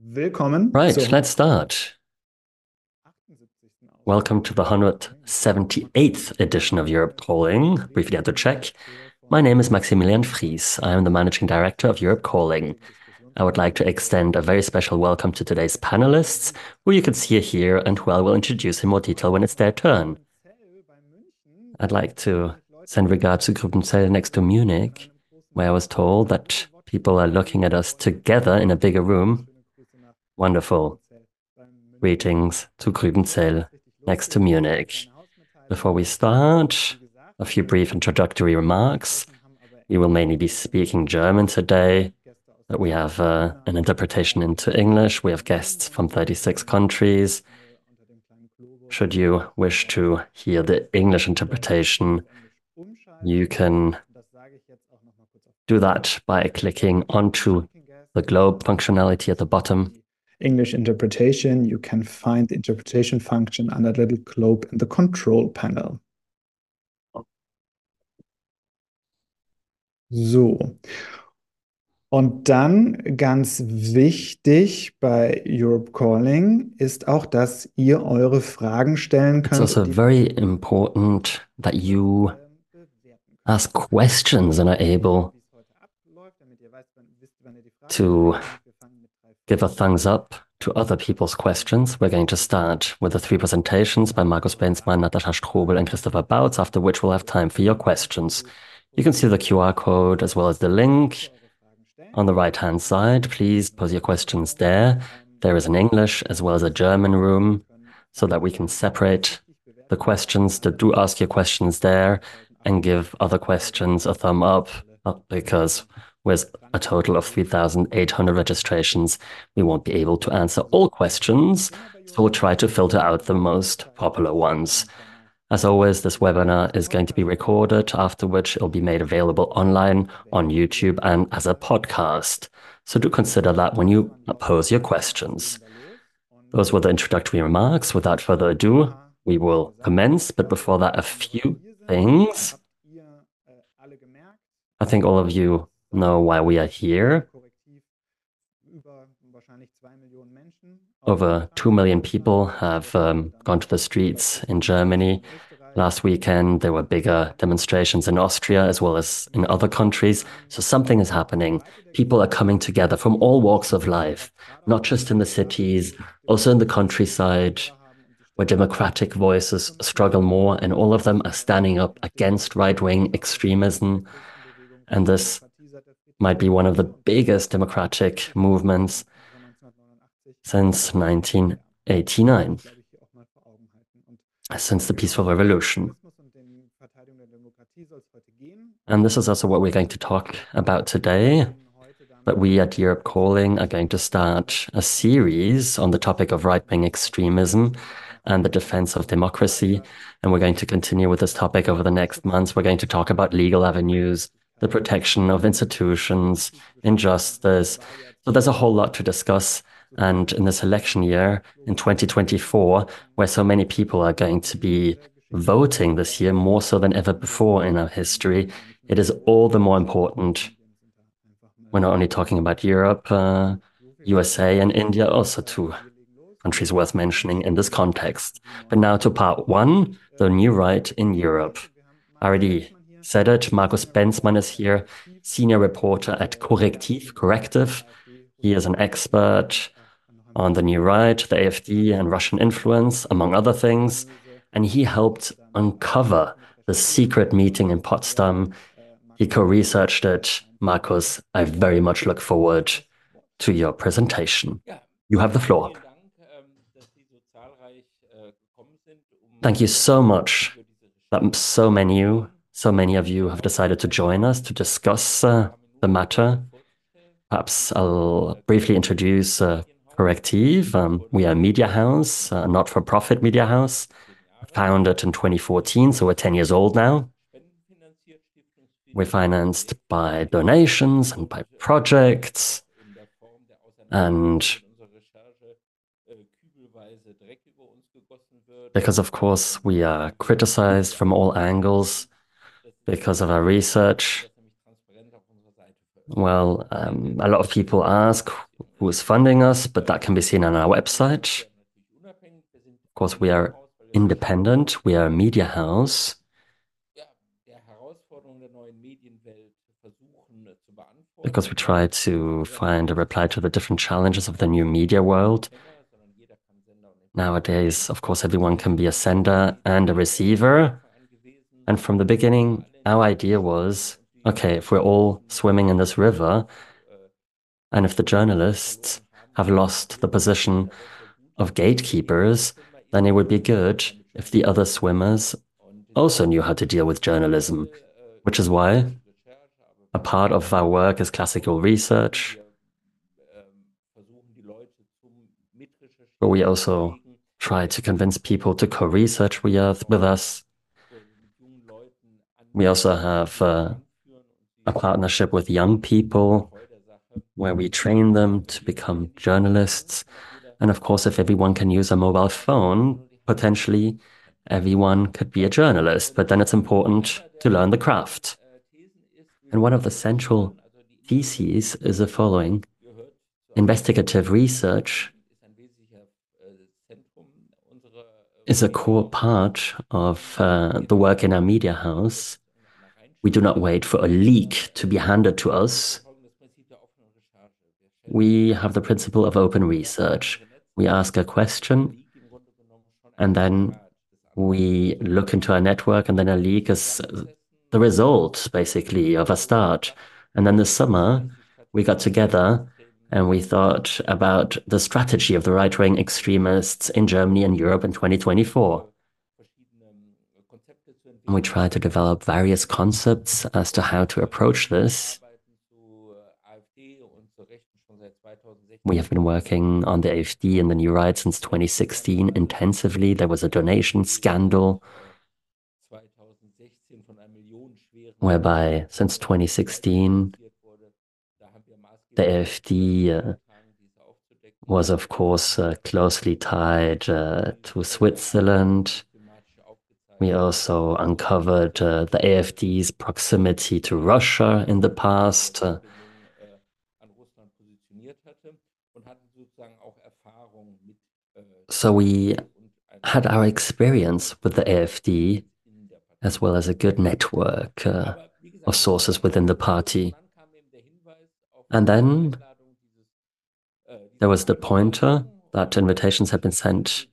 Willkommen. Right, let's start. Welcome to the 178th edition of Europe Calling. Briefly had to check. My name is Maximilian Fries. I am the managing director of Europe Calling. I would like to extend a very special welcome to today's panelists, who you can see here and who I will introduce in more detail when it's their turn. I'd like to send regards to Gröbenzell next to Munich, where I was told that people are looking at us together in a bigger room. Wonderful. Greetings to Gröbenzell next to Munich. Before we start, a few brief introductory remarks. We will mainly be speaking German today, but we have uh, an interpretation into English. We have guests from 36 countries. Should you wish to hear the English interpretation, you can do that by clicking onto the globe functionality at the bottom. English interpretation, you can find the interpretation function under the little globe in the control panel. So. Und dann ganz wichtig bei Europe Calling ist auch, dass ihr eure Fragen stellen könnt. It's also very important that you ask questions and are able to give a thumbs up to other people's questions. We're going to start with the three presentations by Marcus Bensmann, Natascha Strobl, and Christopher Bautz, after which we'll have time for your questions. You can see the QR code as well as the link on the right-hand side. Please pose your questions there. There is an English as well as a German room so that we can separate the questions do ask your questions there and give other questions a thumb up uh, because with a total of 3,800 registrations, we won't be able to answer all questions. So we'll try to filter out the most popular ones. As always, this webinar is going to be recorded, after which it'll be made available online on YouTube and as a podcast. So do consider that when you pose your questions. Those were the introductory remarks. Without further ado, we will commence. But before that, a few things. I think all of you know why we are here. Over 2 million people have um, gone to the streets in Germany. Last weekend, there were bigger demonstrations in Austria as well as in other countries. So something is happening. People are coming together from all walks of life, not just in the cities, also in the countryside, where democratic voices struggle more, and all of them are standing up against right wing extremism. And this might be one of the biggest democratic movements since 1989, since the Peaceful Revolution. And this is also what we're going to talk about today. But we at Europe Calling are going to start a series on the topic of right wing extremism and the defense of democracy. And we're going to continue with this topic over the next months. We're going to talk about legal avenues, the protection of institutions, injustice. So there's a whole lot to discuss. And in this election year, in 2024, where so many people are going to be voting this year, more so than ever before in our history, it is all the more important. We're not only talking about Europe, uh, USA, and India, also two countries worth mentioning in this context. But now to part one the new right in Europe. Already said it. Marcus Bensmann is here, senior reporter at Correctiv, Corrective. He is an expert on the new right, the AfD, and Russian influence, among other things. And he helped uncover the secret meeting in Potsdam. He co researched it. Markus, I very much look forward to your presentation. You have the floor. Thank you so much that so many so many of you have decided to join us to discuss uh, the matter. Perhaps I'll briefly introduce uh, Correctiv. Um, we are a media house, a not-for-profit media house, founded in 2014, so we're 10 years old now. We're financed by donations and by projects, and because, of course, we are criticized from all angles because of our research. Well, um, a lot of people ask who is funding us, but that can be seen on our website. Of course, we are independent, we are a media house. Because we try to find a reply to the different challenges of the new media world. Nowadays, of course, everyone can be a sender and a receiver. And from the beginning, our idea was okay, if we're all swimming in this river, and if the journalists have lost the position of gatekeepers, then it would be good if the other swimmers also knew how to deal with journalism, which is why a part of our work is classical research. But we also try to convince people to co-research with us. We also have uh, a partnership with young people where we train them to become journalists. And of course, if everyone can use a mobile phone, potentially everyone could be a journalist, but then it's important to learn the craft. And one of the central theses is the following investigative research is a core part of uh, the work in our media house. We do not wait for a leak to be handed to us. We have the principle of open research. We ask a question and then we look into our network, and then a leak is the result, basically, of a start. And then this summer, we got together and we thought about the strategy of the right wing extremists in Germany and Europe in 2024. And we tried to develop various concepts as to how to approach this. We have been working on the AfD and the New Right since 2016 intensively. There was a donation scandal whereby since 2016, the AfD uh, was, of course, uh, closely tied uh, to Switzerland. We also uncovered uh, the AfD's proximity to Russia in the past. Uh, so we had our experience with the AfD as well as a good network uh, of sources within the party. And then there was the pointer that invitations had been sent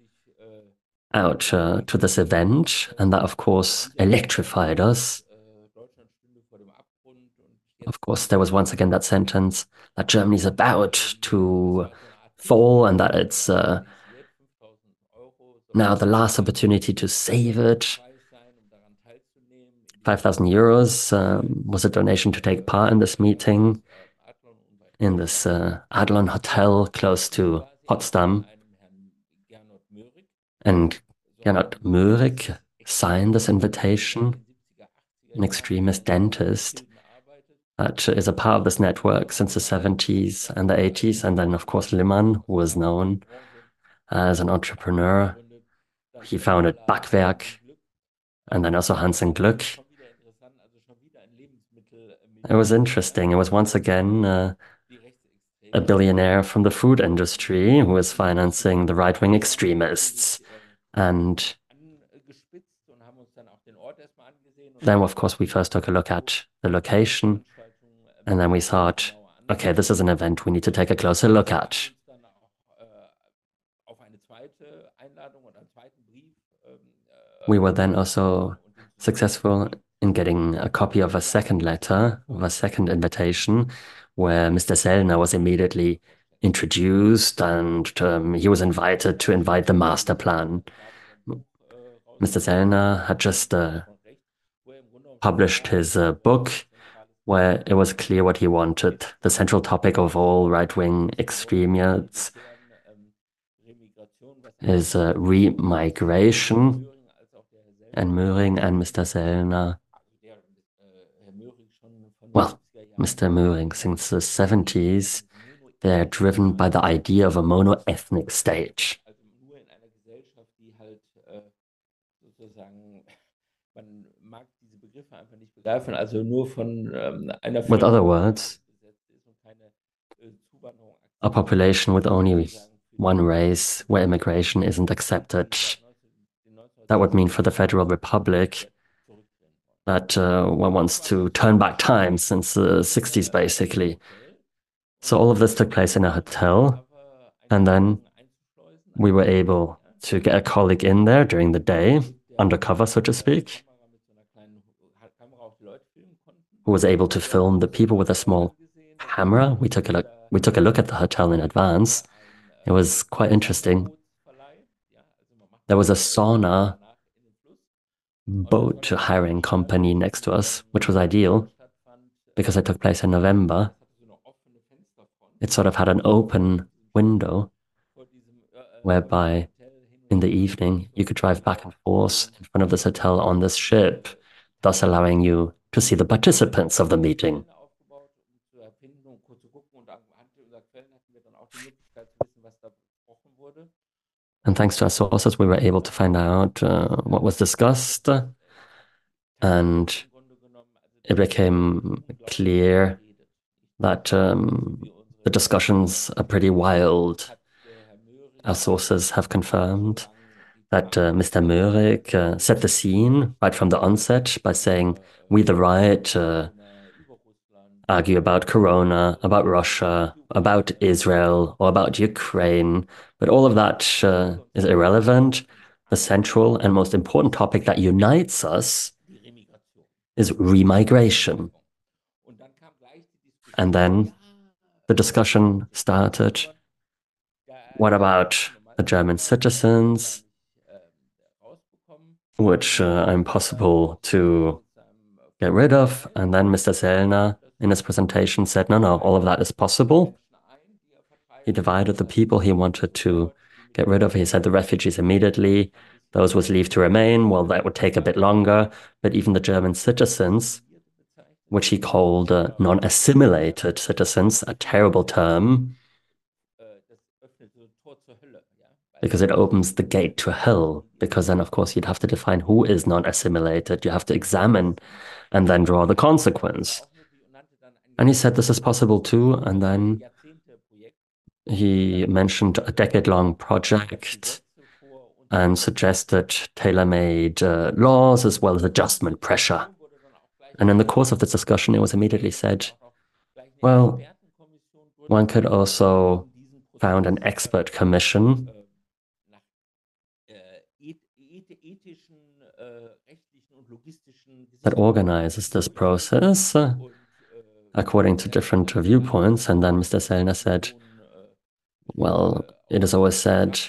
out uh, to this event, and that, of course, electrified us. Of course, there was once again that sentence that Germany is about to fall and that it's uh, now the last opportunity to save it. 5,000 euros um, was a donation to take part in this meeting in this uh, Adlon Hotel close to Potsdam. And Gernot Mörig signed this invitation, an extremist dentist that is a part of this network since the 70s and the 80s. And then, of course, Limmer, who was known as an entrepreneur. He founded Backwerk and then also Hans im Glück. It was interesting. It was once again uh, a billionaire from the food industry who is financing the right wing extremists. And then, of course, we first took a look at the location. And then we thought, okay, this is an event we need to take a closer look at. We were then also successful in getting a copy of a second letter, of a second invitation, where Mr. Sellner was immediately introduced and um, he was invited to invite the master plan. Mr. Sellner had just uh, published his uh, book where it was clear what he wanted. The central topic of all right wing extremists is uh, remigration. And Mörig and Mr. Sellner well, Mr. Mörig, since the 70s, they're driven by the idea of a mono-ethnic state. With other words, a population with only one race where immigration isn't accepted. That would mean for the Federal Republic that uh, one wants to turn back time since the 60s, basically. So all of this took place in a hotel, and then we were able to get a colleague in there during the day, undercover, so to speak, who was able to film the people with a small camera. We took a look, we took a look at the hotel in advance. It was quite interesting. There was a sauna boat hiring company next to us, which was ideal because it took place in November. It sort of had an open window whereby in the evening you could drive back and forth in front of this hotel on this ship, thus allowing you to see the participants of the meeting. And thanks to our sources, we were able to find out uh, what was discussed. And it became clear that um, the discussions are pretty wild. Our sources have confirmed that uh, Mr. Mörig uh, set the scene right from the onset by saying, We the right uh, argue about Corona, about Russia, about Israel, or about Ukraine. But all of that uh, is irrelevant. The central and most important topic that unites us is remigration. And then the discussion started. What about the German citizens, which uh, are impossible to get rid of? And then Mr. Sellner in his presentation said, no, no, all of that is possible. He divided the people he wanted to get rid of. He said the refugees immediately, those with leave to remain, well, that would take a bit longer. But even the German citizens, which he called uh, non assimilated citizens, a terrible term, because it opens the gate to hell. Because then, of course, you'd have to define who is non assimilated. You have to examine and then draw the consequence. And he said this is possible too. And then he mentioned a decade long project and suggested tailor made uh, laws as well as adjustment pressure. And in the course of this discussion, it was immediately said, well, one could also found an expert commission that organizes this process according to different viewpoints. And then Mr. Sellner said, well, it is always said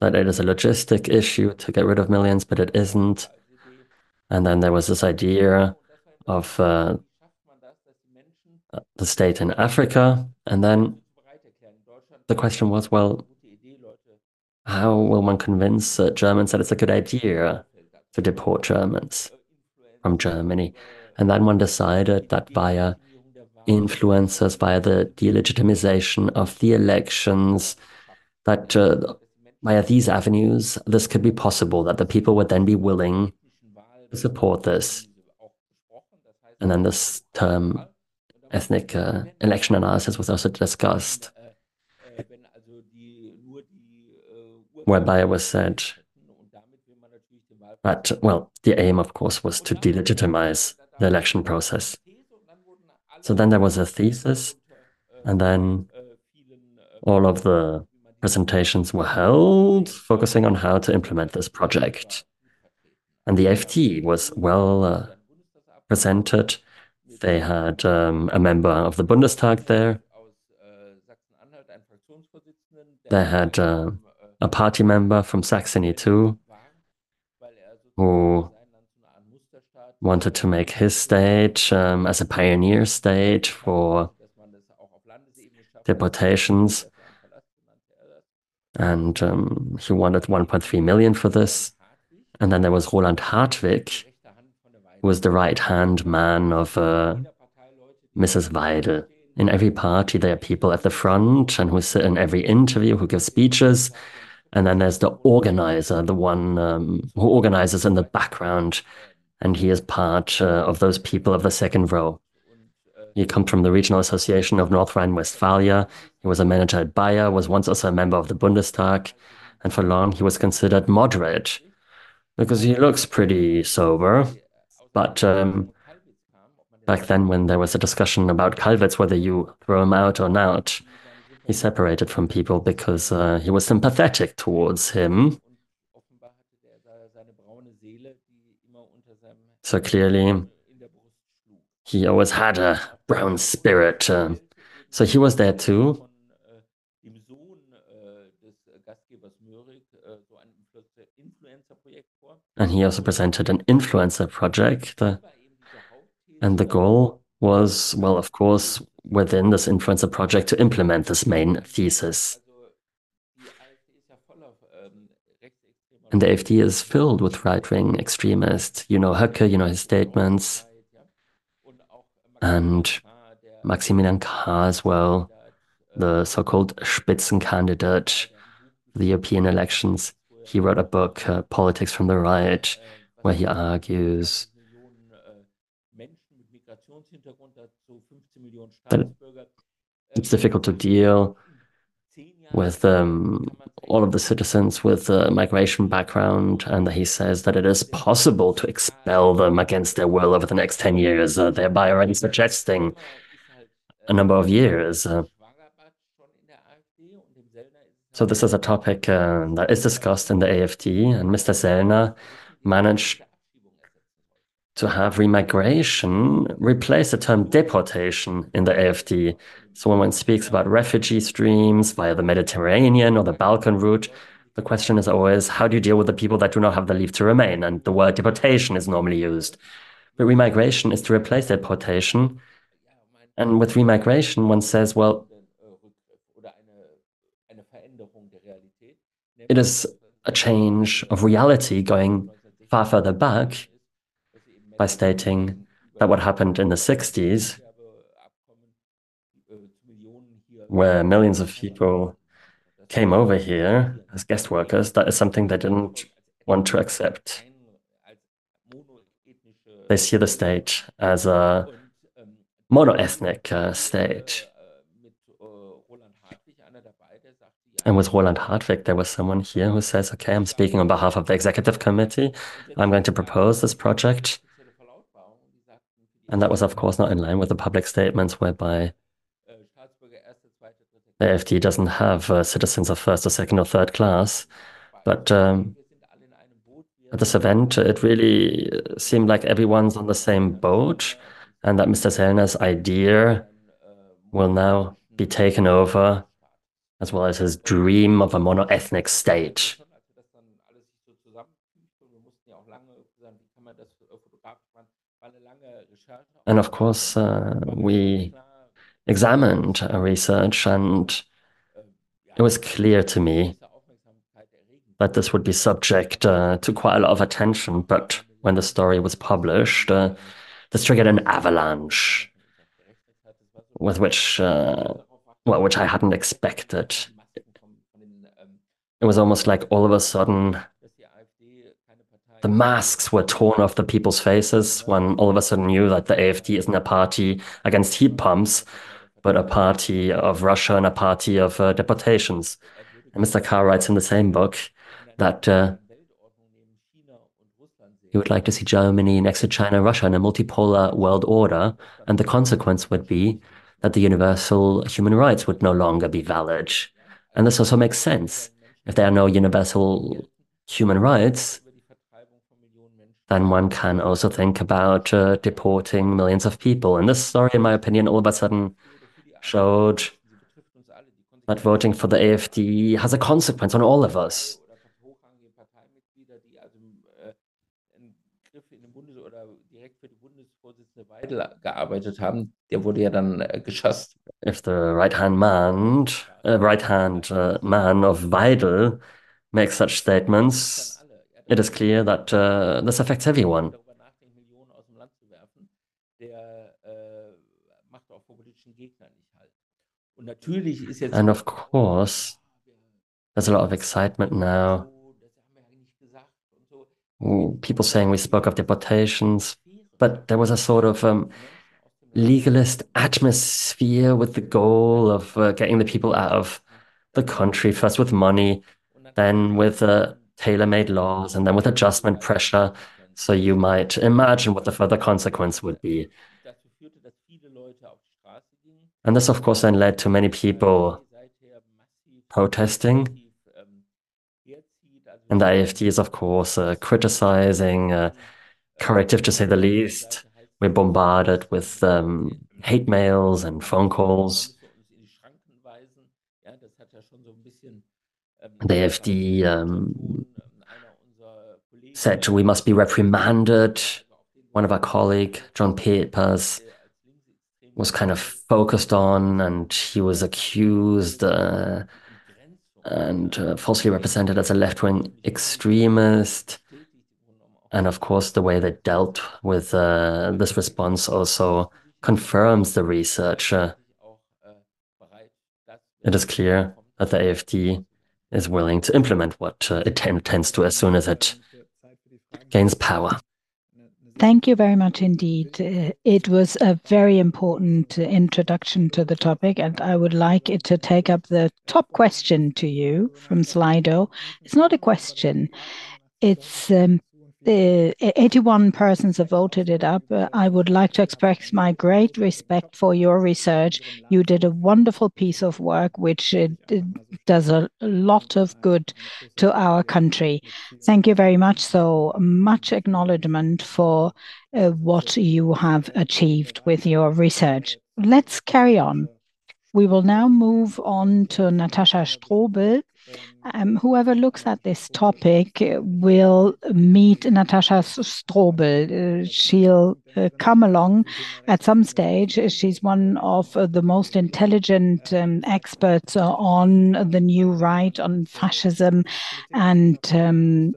that it is a logistic issue to get rid of millions, but it isn't. And then there was this idea of uh, the state in Africa. And then the question was, well, how will one convince uh, Germans that it's a good idea to deport Germans from Germany? And then one decided that via influencers, via the delegitimization of the elections, that uh, via these avenues, this could be possible, that the people would then be willing to support this. And then this term, ethnic uh, election analysis, was also discussed, whereby it was said that, well, the aim, of course, was to delegitimize the election process. So then there was a thesis, and then all of the presentations were held, focusing on how to implement this project. And the AfD was well uh, presented. They had um, a member of the Bundestag there. They had uh, a party member from Saxony too, who wanted to make his stage um, as a pioneer stage for deportations. And um, he wanted 1.3 million for this. And then there was Roland Hartwig, who was the right hand man of uh, Mrs. Weidel. In every party, there are people at the front and who sit in every interview, who give speeches. And then there's the organizer, the one um, who organizes in the background and he is part uh, of those people of the second row. He comes from the Regional Association of North Rhine-Westphalia. He was a manager at Bayer, was once also a member of the Bundestag, and for long he was considered moderate because he looks pretty sober. But um, back then, when there was a discussion about Kalbitz, whether you throw him out or not, he separated from people because uh, he was sympathetic towards him. So clearly, he always had a brown spirit. Uh, so he was there too. And he also presented an influencer project. Uh, and the goal was, well, of course, within this influencer project to implement this main thesis. And the AfD is filled with right wing extremists. You know Höcke, you know his statements. And Maximilian Krah as well, the so called Spitzencandidate, the European elections. He wrote a book, uh, Politics from the Right, where he argues that it's difficult to deal with um, all of the citizens with a migration background, and he says that it is possible to expel them against their will over the next 10 years, uh, thereby already suggesting a number of years. Uh, so this is a topic uh, that is discussed in the AFD, and Mr. Sellner managed to have remigration replace the term deportation in the AFD. So when one speaks about refugee streams via the Mediterranean or the Balkan route, the question is always how do you deal with the people that do not have the leave to remain? And the word deportation is normally used. But remigration is to replace deportation. And with remigration, one says, well, it is a change of reality going far further back by stating that what happened in the 60s, where millions of people came over here as guest workers, that is something they didn't want to accept. They see the state as a monoethnic uh, state. And with Roland Hartwig, there was someone here who says, okay, I'm speaking on behalf of the executive committee. I'm going to propose this project. And that was, of course, not in line with the public statements whereby the AfD doesn't have uh, citizens of first or second or third class. But um, at this event, it really seemed like everyone's on the same boat and that Mr. Sellner's idea will now be taken over, as well as his dream of a monoethnic state. And of course, uh, we examined our research, and it was clear to me that this would be subject uh, to quite a lot of attention. But when the story was published, uh, this triggered an avalanche with which, uh, well, which I hadn't expected. It was almost like all of a sudden the masks were torn off the people's faces when all of a sudden knew that the AFD isn't a party against heat pumps, but a party of Russia and a party of uh, deportations. And Mr. Krah writes in the same book that uh, he would like to see Germany next to China and Russia in a multipolar world order, and the consequence would be that the universal human rights would no longer be valid. And this also makes sense. If there are no universal human rights, then one can also think about uh, deporting millions of people. And this story, in my opinion, all of a sudden showed that voting for the AfD has a consequence on all of us. If the right-hand man, uh, right-hand uh, man of Weidel makes such statements, it is clear that uh, this affects everyone. And of course, there's a lot of excitement now. People saying we spoke of deportations, but there was a sort of um, legalist atmosphere with the goal of uh, getting the people out of the country, first with money, then with uh, tailor made laws, and then with adjustment pressure. So you might imagine what the further consequence would be. And this, of course, then led to many people protesting. And the AFD is, of course, uh, criticizing, uh, Correctiv to say the least. We're bombarded with um, hate mails and phone calls. The AFD um, said we must be reprimanded. One of our colleague, Jean Peters, was kind of focused on, and he was accused uh, and uh, falsely represented as a left wing extremist. And of course, the way they dealt with uh, this response also confirms the research. Uh, it is clear that the AFD is willing to implement what uh, it intends to as soon as it gains power. Thank you very much indeed. Uh, it was a very important introduction to the topic, and I would like it to take up the top question to you from Slido. It's not a question, it's um, uh, 81 persons have voted it up. Uh, I would like to express my great respect for your research. You did a wonderful piece of work, which uh, does a lot of good to our country. Thank you very much. So much acknowledgement for uh, what you have achieved with your research. Let's carry on. We will now move on to Natascha Strobl. Um, whoever looks at this topic will meet Natascha Strobl. Uh, she'll uh, come along at some stage. She's one of uh, the most intelligent um, experts on the new right, on fascism, and um,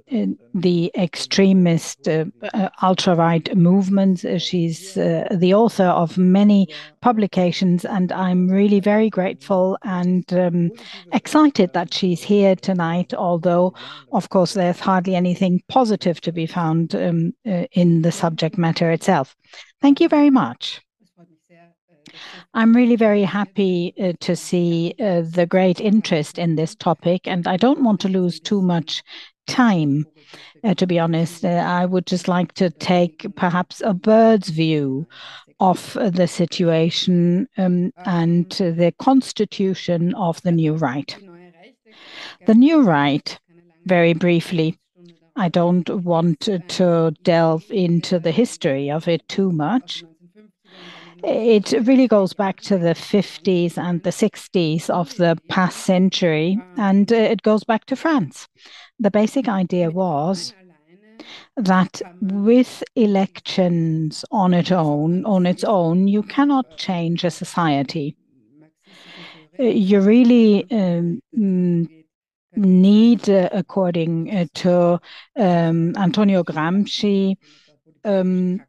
the extremist uh, uh, ultra right movements. She's uh, the author of many publications, and I'm really very grateful and um, excited that she's here tonight, although, of course, there's hardly anything positive to be found um, uh, in the subject matter itself. Thank you very much. I'm really very happy uh, to see uh, the great interest in this topic, and I don't want to lose too much time. Uh, to be honest, uh, I would just like to take perhaps a bird's view of the situation um, and the constitution of the new right. The new right, very briefly, I don't want to delve into the history of it too much. It really goes back to the 50s and the 60s of the past century, and uh, it goes back to France. The basic idea was that with elections on its own, on its own, you cannot change a society. Uh, you really um, mm, need, uh, according uh, to um, Antonio Gramsci, um,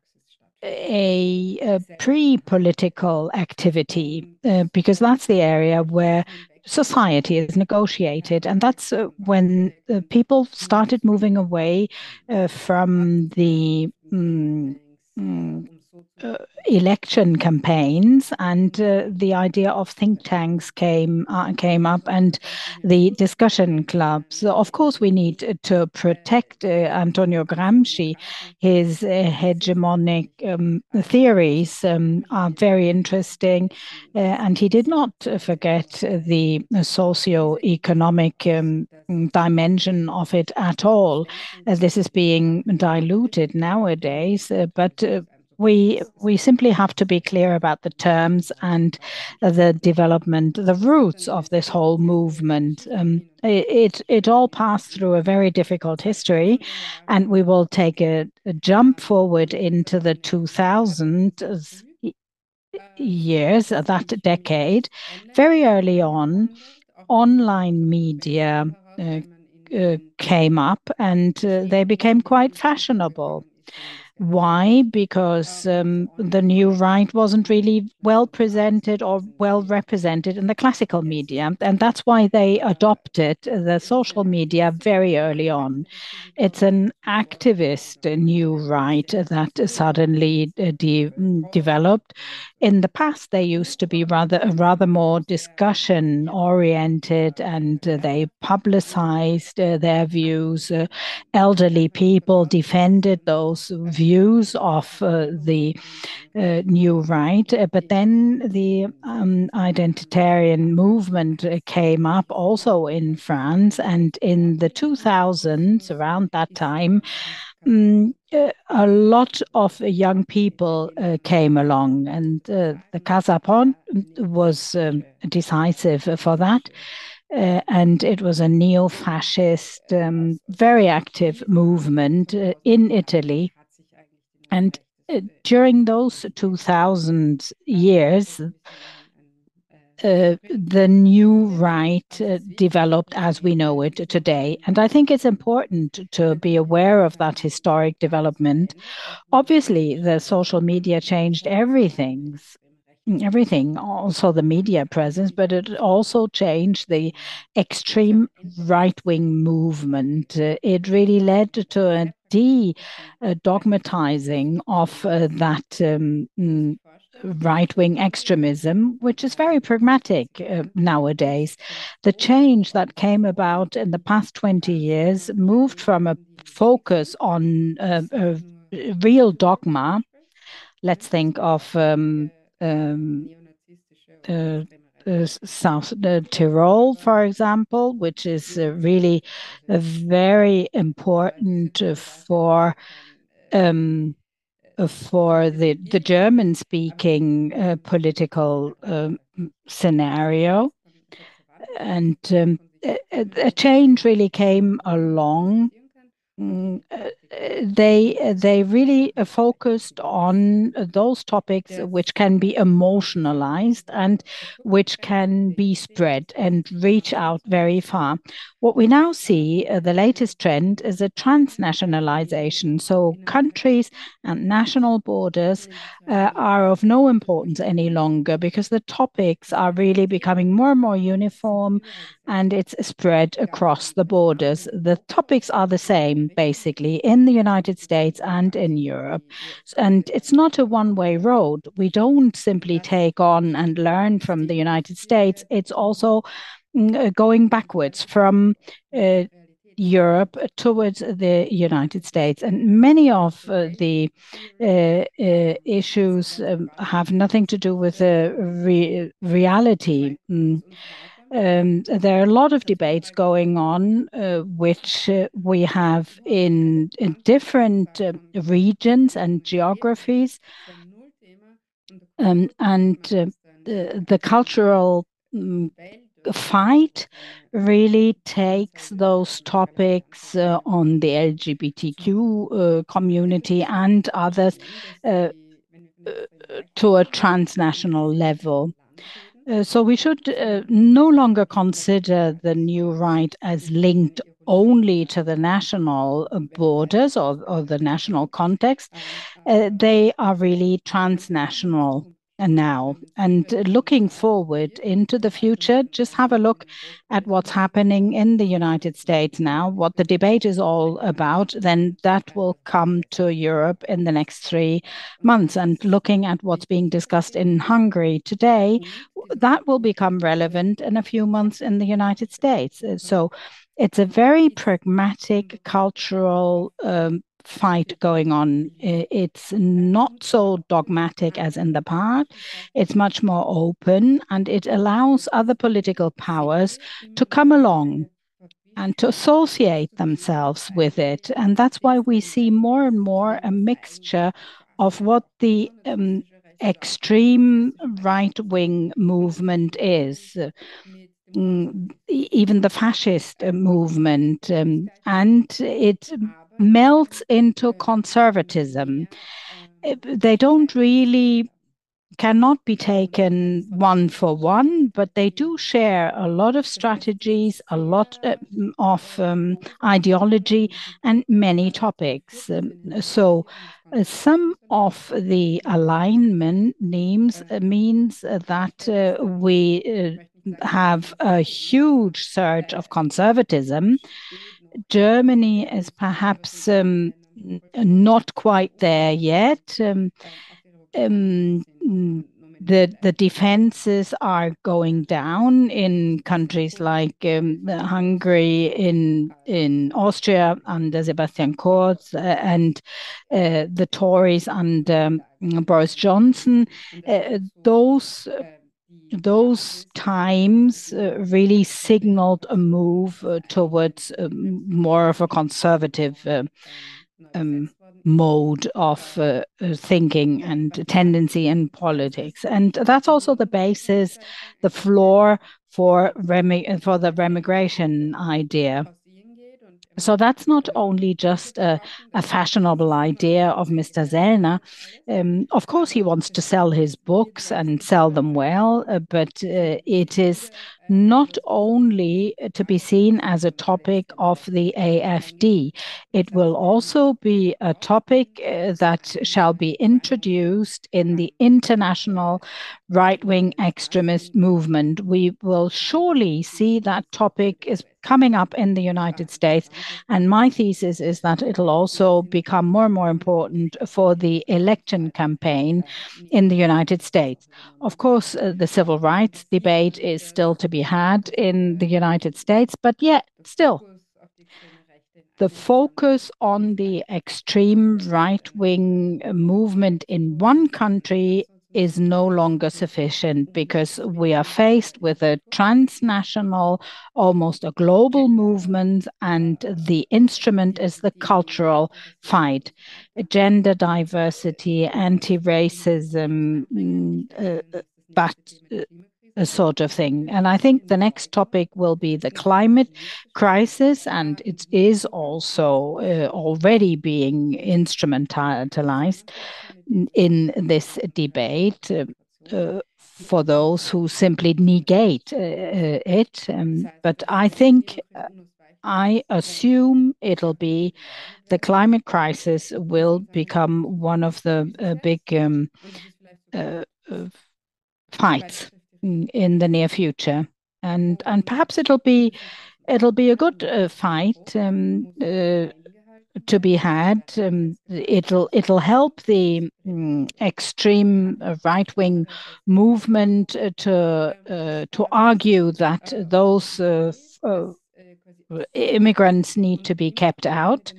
a, a pre-political activity uh, because that's the area where society is negotiated. And that's uh, when uh, people started moving away uh, from the mm, uh, election campaigns, and uh, the idea of think tanks came uh, came up, and the discussion clubs. Of course, we need to protect uh, Antonio Gramsci. His uh, hegemonic um, theories um, are very interesting, uh, and he did not forget the socio-economic um, dimension of it at all. this is being diluted nowadays, but we we simply have to be clear about the terms and the development, the roots of this whole movement. Um, it it all passed through a very difficult history, and we will take a, a jump forward into the 2000s years, that decade. Very early on, online media uh, uh, came up, and uh, they became quite fashionable Why? Because um, the new right wasn't really well presented or well represented in the classical media. And that's why they adopted the social media very early on. It's an activist new right that suddenly uh, de developed. In the past, they used to be rather rather more discussion oriented, and they publicized uh, their views. Uh, elderly people defended those views of uh, the uh, new right, but then the um, identitarian movement came up also in France, and in the 2000s, around that time. Um, a lot of young people uh, came along, and uh, the Casa Pound was um, decisive for that. Uh, and it was a neo fascist, um, very active movement uh, in Italy. And uh, during those 2000 years, uh, the new right uh, developed as we know it today. And I think it's important to be aware of that historic development. Obviously, the social media changed everything. Everything, also the media presence, but it also changed the extreme right wing movement. Uh, it really led to a de dogmatizing of uh, that um, mm, right wing extremism, which is very pragmatic uh, nowadays. The change that came about in the past 20 years moved from a focus on uh, a real dogma. Let's think of um, um, uh, South uh, Tyrol, for example, which is uh, really very important for um, for the, the German speaking uh, political um, scenario. And um, a, change really came along Mm, uh, they they really focused on those topics which can be emotionalized and which can be spread and reach out very far. What we now see, uh, the latest trend, is a transnationalization. So countries and national borders uh, are of no importance any longer because the topics are really becoming more and more uniform and it's spread across the borders. The topics are the same, basically, in the United States and in Europe. And it's not a one way road. We don't simply take on and learn from the United States, it's also mm, uh, going backwards from uh, Europe towards the United States. And many of uh, the uh, uh, issues um, have nothing to do with the re reality. Mm. Um, there are a lot of debates going on, uh, which uh, we have in, in different uh, regions and geographies. Um, and uh, the, the, cultural um, fight really takes those topics uh, on the LGBTQ uh, community and others to a transnational level. Uh, so we should uh, no longer consider the new right as linked only to the national borders or, or the national context. Uh, they are really transnational now. And looking forward into the future, just have a look at what's happening in the United States now, what the debate is all about, then that will come to Europe in the next three months. And looking at what's being discussed in Hungary today, that will become relevant in a few months in the United States. So it's a very pragmatic cultural um, fight going on. It's not so dogmatic as in the past. It's much more open and it allows other political powers to come along and to associate themselves with it. And that's why we see more and more a mixture of what the um, extreme right wing movement is. Mm, even the fascist uh, movement, um, and it melts into conservatism. Uh, they don't really cannot be taken one for one, but they do share a lot of strategies, a lot uh, of um, ideology, and many topics. Um, so some of the alignment names means that we have a huge surge of conservatism. Germany is perhaps um, not quite there yet. Um, um, the the defenses are going down in countries like Hungary, in Austria under Sebastian Kurz, uh, and uh, the Tories under Boris Johnson. Uh, those times uh, really signaled a move uh, towards uh, more of a conservative um, mode of thinking and tendency in politics. And that's also the basis, the floor for, remi- for the remigration idea. So that's not only just a fashionable idea of Mr. Sellner. Um, of course, he wants to sell his books and sell them well, uh, but uh, it is not only to be seen as a topic of the AfD. It will also be a topic uh, that shall be introduced in the international right-wing extremist movement. We will surely see that topic is coming up in the United States, and my thesis is that it'll also become more and more important for the election campaign in the United States. Of course, uh, the civil rights debate is still to be had in the United States, but yet still, the focus on the extreme right-wing movement in one country is no longer sufficient because we are faced with a transnational, almost a global movement, and the instrument is the cultural fight. Gender diversity, anti-racism, mm, uh, uh, that sort of thing. And I think the next topic will be the climate crisis, and it is also uh, already being instrumentalized in this debate uh, uh, for those who simply negate it. Um, but I think, I assume it'll be the climate crisis will become one of the big um, fights in the near future. And and perhaps it'll be it'll be a good uh, fight um, uh, to be had. Um, it'll it'll help the mm, extreme right-wing movement uh, to argue that those immigrants need to be kept out.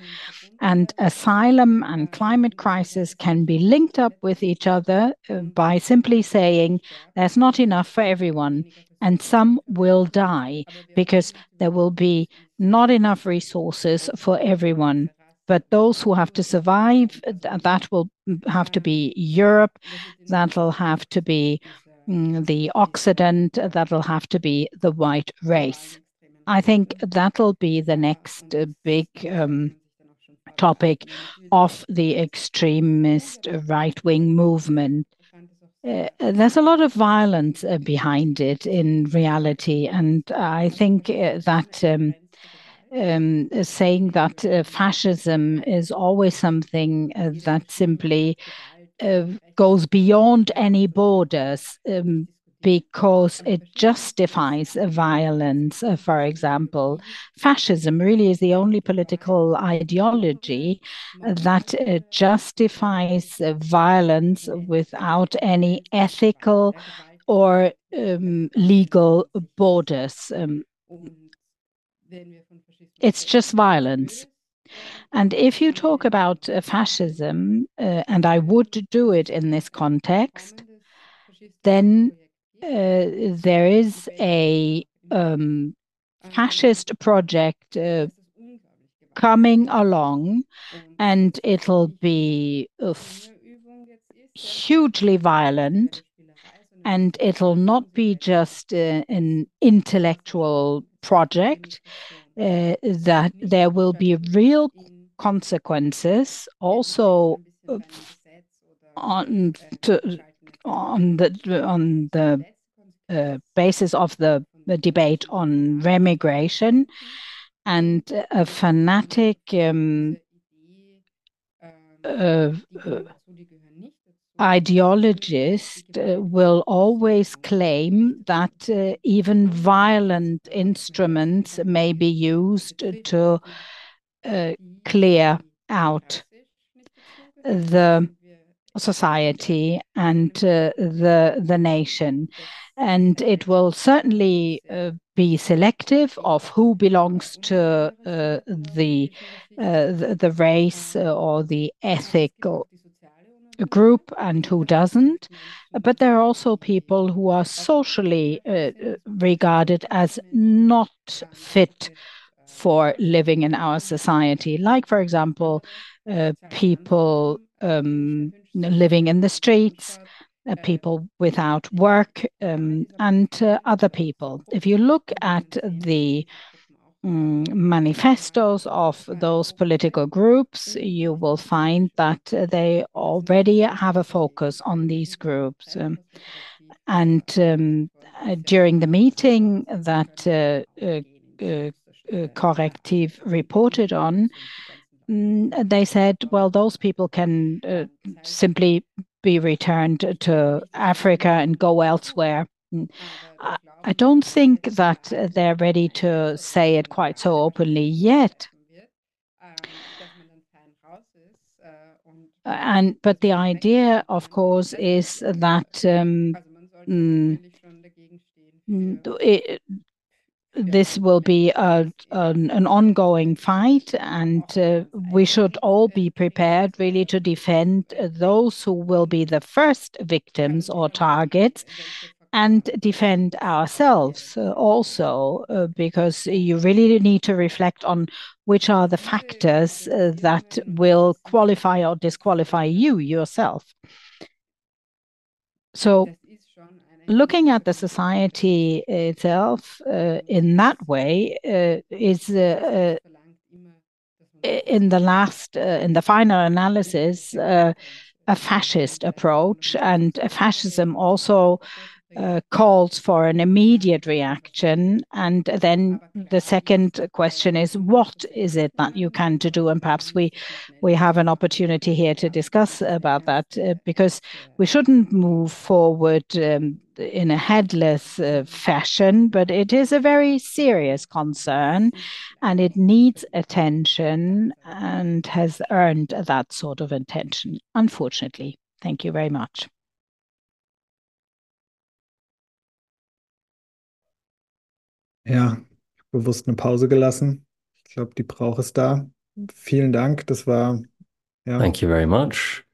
And asylum and climate crisis can be linked up with each other uh, by simply saying there's not enough for everyone, and some will die because there will be not enough resources for everyone. But those who have to survive, that will have to be Europe, that'll have to be mm, the Occident, that'll have to be the white race. I think that'll be the next uh, big um, topic of the extremist right-wing movement. Uh, there's a lot of violence uh, behind it in reality, and I think that um, um, saying that fascism is always something that simply goes beyond any borders because it justifies violence. Uh, for example, fascism really is the only political ideology that uh, justifies uh, violence without any ethical or um, legal borders. Um, it's just violence. And if you talk about fascism, and I would do it in this context, then Uh, there is a um, fascist project uh, coming along, and it'll be uh, hugely violent, and it'll not be just an intellectual project, that there will be real consequences also on the on the uh, basis of the, the, debate on remigration. And a fanatic um, uh, ideologist uh, will always claim that uh, even violent instruments may be used to uh, clear out the society and uh, the the nation. And it will certainly uh, be selective of who belongs to uh, the, the, the race or the ethnic group and who doesn't. But there are also people who are socially regarded as not fit for living in our society. Like for example people um, living in the streets, uh, people without work, um, and uh, other people. If you look at the um, manifestos of those political groups, you will find that they already have a focus on these groups. Um, and um, uh, during the meeting that uh, uh, uh, Correctiv reported on, they said, well, those people can uh, simply be returned to Africa and go elsewhere. Mm, I, I don't think that they're ready to say it quite so openly yet. And but the idea, of course, is that um, mm, it, this will be a, an, an, ongoing fight, and uh, we should all be prepared really to defend those who will be the first victims or targets and defend ourselves also, uh, because you really need to reflect on which are the factors uh, that will qualify or disqualify you yourself. So looking at the society itself uh, in that way uh, is uh, uh in the last uh, in the final analysis uh, a fascist approach and fascism also uh, calls for an immediate reaction. And then the second question is, what is it that you can to do? And perhaps we we have an opportunity here to discuss about that uh, because we shouldn't move forward um, in a headless uh, fashion, but it is a very serious concern and it needs attention and has earned that sort of attention, unfortunately. Thank you very much. Ja, bewusst eine Pause gelassen. Ich glaube, die braucht es da. Vielen Dank. Das war ja. Thank you very much.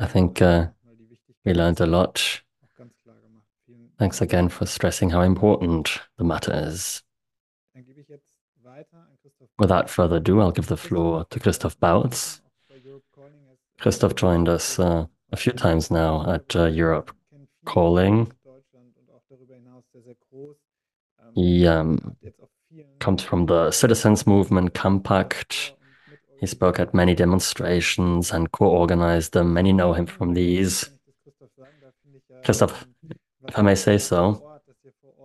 I think uh, we learned a lot. Thanks again for stressing how important the matter is. Without further ado, I'll give the floor to Christoph Bautz. Christoph joined us uh, a few times now at uh, Europe Calling. He um, comes from the citizens movement Campact. He spoke at many demonstrations and co-organized them. Many know him from these. Christoph, if I may say so,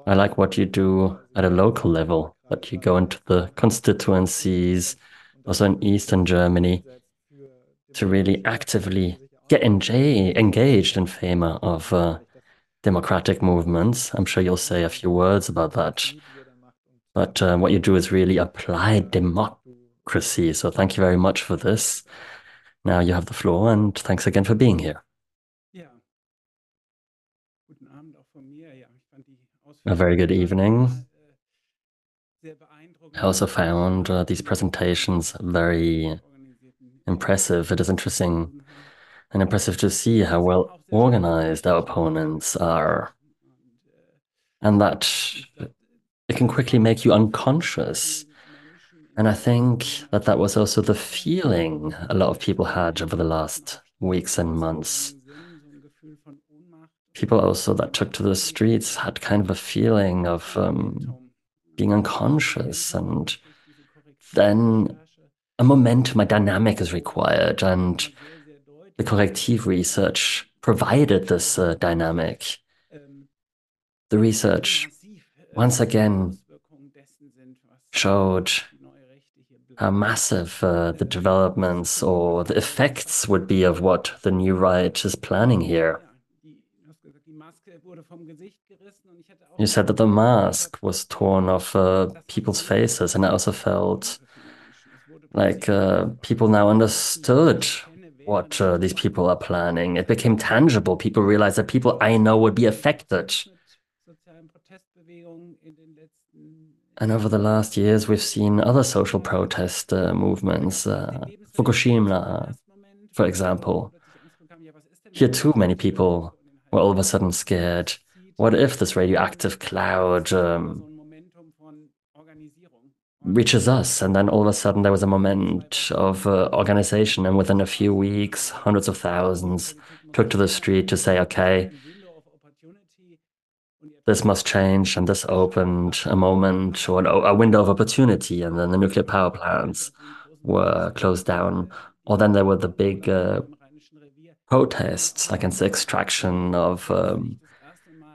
I like what you do at a local level, that you go into the constituencies, also in Eastern Germany, to really actively get engaged in favor of uh, democratic movements. I'm sure you'll say a few words about that. But uh, what you do is really applied democracy. So thank you very much for this. Now you have the floor, and thanks again for being here. A very good evening. I also found uh, these presentations very impressive. It is interesting and impressive to see how well organized our opponents are. And that it can quickly make you unconscious. And I think that that was also the feeling a lot of people had over the last weeks and months. People also that took to the streets had kind of a feeling of um, being unconscious. And then a momentum, a dynamic is required. And the Correctiv research provided this uh, dynamic. The research once again showed how massive uh, the developments or the effects would be of what the new right is planning here. You said that the mask was torn off uh, people's faces, and I also felt like uh, people now understood what uh, these people are planning. It became tangible. People realized that people I know would be affected. And over the last years, we've seen other social protest uh, movements, uh, Fukushima, for example. Here, too, many people were all of a sudden scared. What if this radioactive cloud um, reaches us? And then all of a sudden, there was a moment of uh, organization, and within a few weeks, hundreds of thousands took to the street to say, okay, this must change, and this opened a moment or a window of opportunity, and then the nuclear power plants were closed down. Or then there were the big uh, protests against the extraction of um,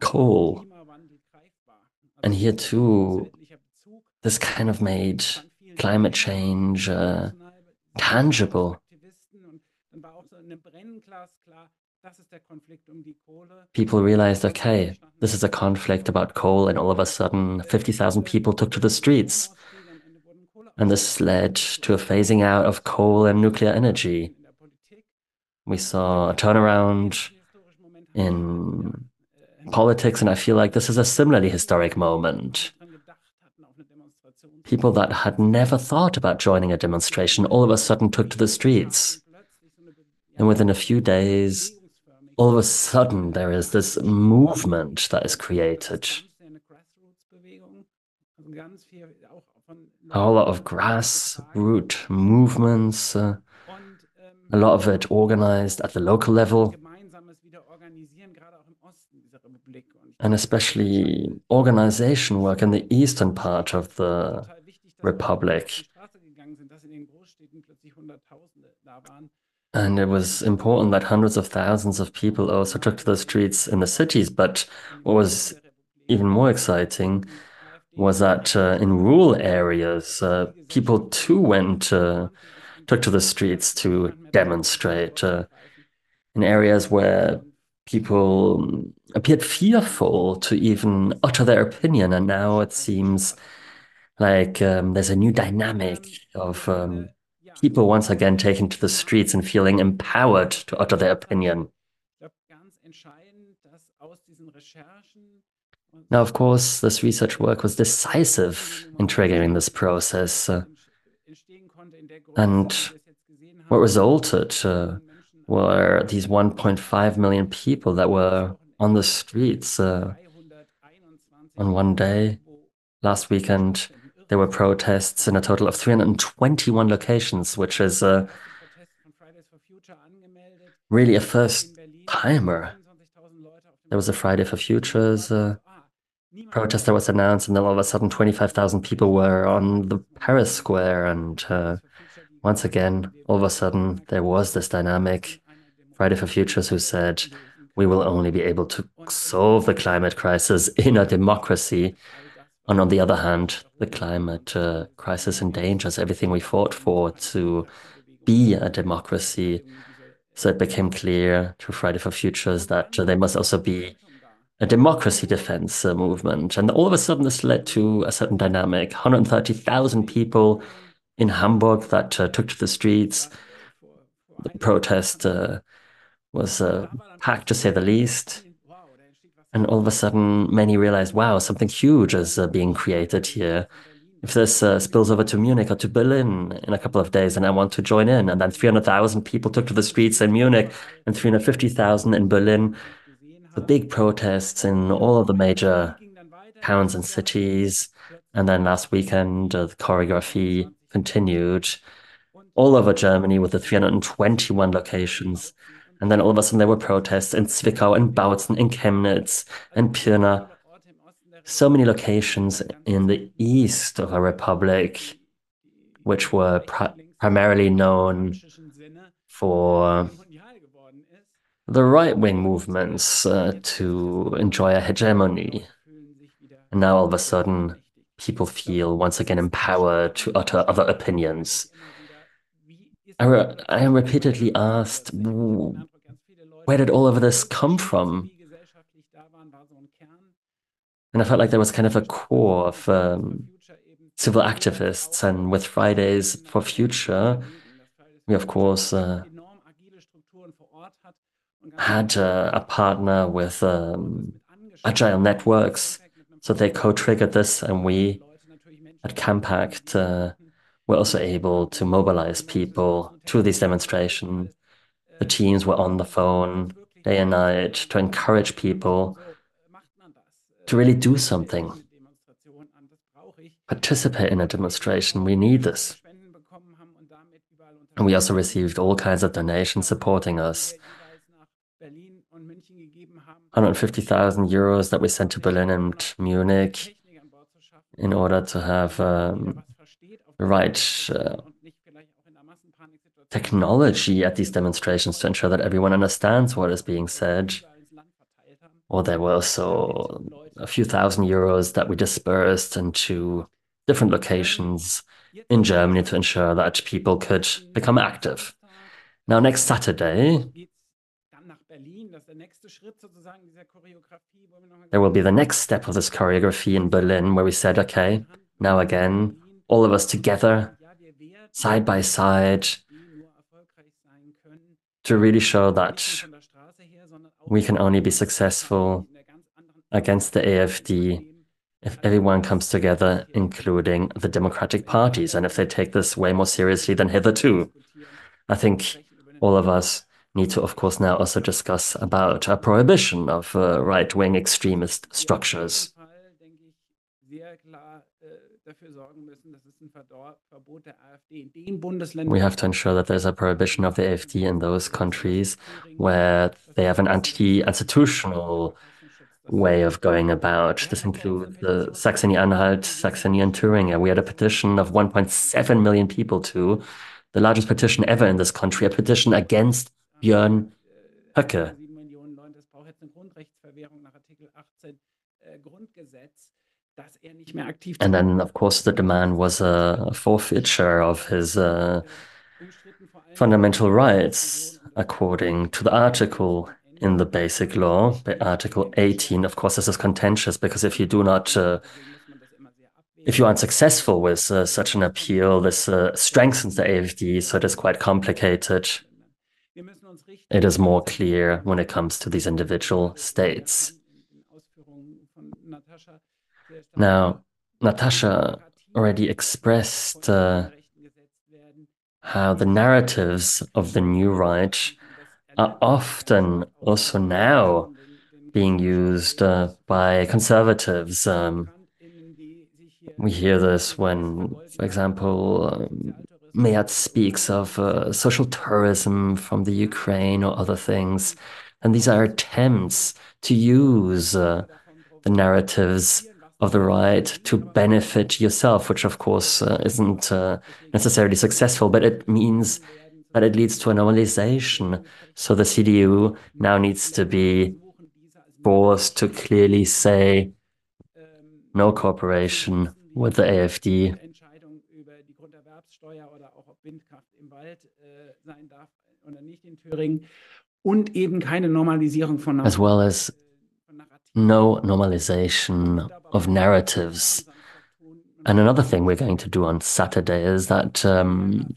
coal. And here too, this kind of made climate change uh, tangible. People realized, okay, this is a conflict about coal, and all of a sudden, 50,000 people took to the streets. And this led to a phasing out of coal and nuclear energy. We saw a turnaround in politics, and I feel like this is a similarly historic moment. People that had never thought about joining a demonstration all of a sudden took to the streets. And within a few days, all of a sudden there is this movement that is created. A whole lot of grassroots movements, uh, a lot of it organized at the local level, and especially organization work in the eastern part of the republic. And it was important that hundreds of thousands of people also took to the streets in the cities. But what was even more exciting was that uh, in rural areas, uh, people too went, uh, took to the streets to demonstrate. Uh, in areas where people appeared fearful to even utter their opinion. And now it seems like um, there's a new dynamic of um, people once again taking to the streets and feeling empowered to utter their opinion. Now, of course, this research work was decisive in triggering this process. Uh, and what resulted uh, were these 1.5 million people that were on the streets uh, on one day last weekend there were protests in a total of 321 locations, which is really a first timer. There was a Friday for Futures uh, protest that was announced, and then all of a sudden, 25,000 people were on the Paris Square. And uh, once again, all of a sudden, there was this dynamic. Friday for Futures, who said, we will only be able to solve the climate crisis in a democracy and on the other hand, the climate uh, crisis endangers everything we fought for to be a democracy. So it became clear to Friday for Futures that uh, there must also be a democracy defense uh, movement. And all of a sudden, this led to a certain dynamic 130,000 people in Hamburg that uh, took to the streets. The protest uh, was uh, packed, to say the least. And all of a sudden, many realized, wow, something huge is uh, being created here. If this uh, spills over to Munich or to Berlin in a couple of days, and I want to join in, and then 300,000 people took to the streets in Munich and 350,000 in Berlin, the big protests in all of the major towns and cities. And then last weekend, uh, the choreography continued all over Germany with the 321 locations. And then all of a sudden there were protests in Zwickau and Bautzen in Chemnitz and Pirna. So many locations in the east of our republic, which were pri primarily known for the right-wing movements uh, to enjoy a hegemony. And now all of a sudden, people feel once again empowered to utter other opinions. I, am repeatedly asked, where did all of this come from? And I felt like there was kind of a core of um, civil activists. And with Fridays for Future, we, of course, uh, had uh, a partner with um, Agile Networks. So they co triggered this, and we at Campact uh, were also able to mobilize people to these demonstrations. The teams were on the phone day and night to encourage people to really do something. Participate in a demonstration. We need this. And we also received all kinds of donations supporting us. 150,000 euros that we sent to Berlin and Munich in order to have um, right uh, technology at these demonstrations to ensure that everyone understands what is being said. Or there were also a few thousand euros that we dispersed into different locations in Germany to ensure that people could become active. Now, next Saturday, there will be the next step of this choreography in Berlin where we said, okay, now again, all of us together, side by side, to really show that we can only be successful against the AfD if everyone comes together, including the democratic parties, and if they take this way more seriously than hitherto. I think all of us need to, of course, now also discuss about a prohibition of uh, right-wing extremist structures. We have to ensure that there's a prohibition of the AfD in those countries where they have an anti-institutional way of going about. This includes the Saxony-Anhalt, Saxony and Thuringia. We had a petition of 1.7 million people to the largest petition ever in this country, a petition against Björn Höcke. And then, of course, the demand was a forfeiture of his uh, fundamental rights according to the article in the basic law, Article 18. Of course, this is contentious because if you do not, uh, if you aren't successful with uh, such an appeal, this uh, strengthens the AfD, so it is quite complicated. It is more clear when it comes to these individual states. Now, Natascha already expressed uh, how the narratives of the new right are often also now being used uh, by conservatives. Um, we hear this when, for example, um, Merz speaks of uh, social tourism from the Ukraine or other things. And these are attempts to use uh, the narratives of the right to benefit yourself, which of course uh, isn't uh, necessarily successful, but it means that it leads to a normalization. So the CDU now needs to be forced to clearly say no cooperation with the AfD. As well as no normalization of narratives. And another thing we're going to do on Saturday is that um,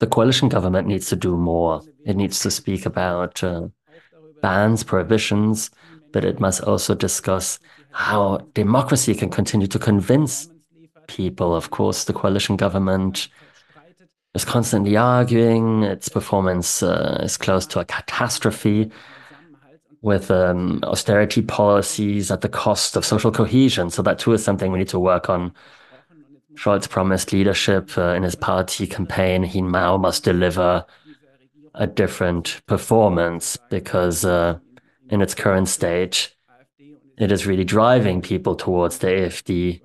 the coalition government needs to do more. It needs to speak about uh, bans, prohibitions, but it must also discuss how democracy can continue to convince people. Of course, the coalition government is constantly arguing, its performance uh, is close to a catastrophe with um, austerity policies at the cost of social cohesion. So, that too is something we need to work on Scholz promised leadership uh, in his party campaign. He now must deliver a different performance because uh, in its current state, it is really driving people towards the AfD.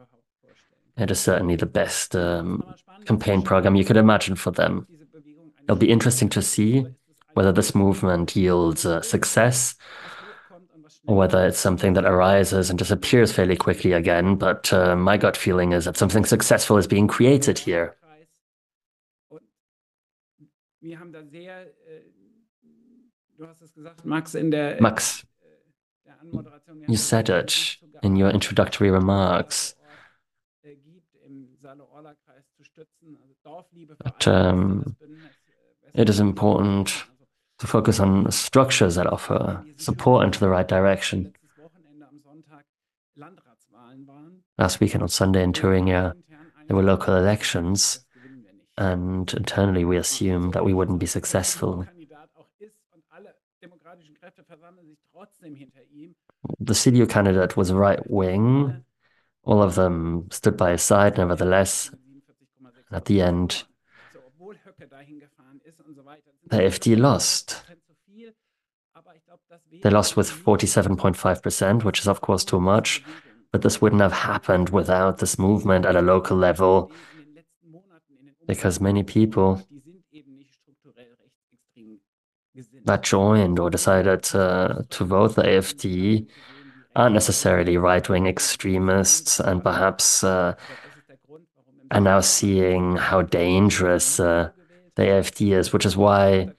It is certainly the best um, campaign program you could imagine for them. It'll be interesting to see whether this movement yields uh, success whether it's something that arises and disappears fairly quickly again. But uh, my gut feeling is that something successful is being created here. Max, you said it in your introductory remarks. But um, it is important to focus on structures that offer support into the right direction. Last weekend on Sunday in Thuringia, there were local elections, and internally we assumed that we wouldn't be successful. The CDU candidate was right wing. All of them stood by his side, nevertheless. At the end, the AfD lost. They lost with 47.5%, which is, of course, too much. But this wouldn't have happened without this movement at a local level, because many people that joined or decided to, to vote the AfD aren't necessarily right wing extremists and perhaps uh, are now seeing how dangerous uh, the AfD is, which is why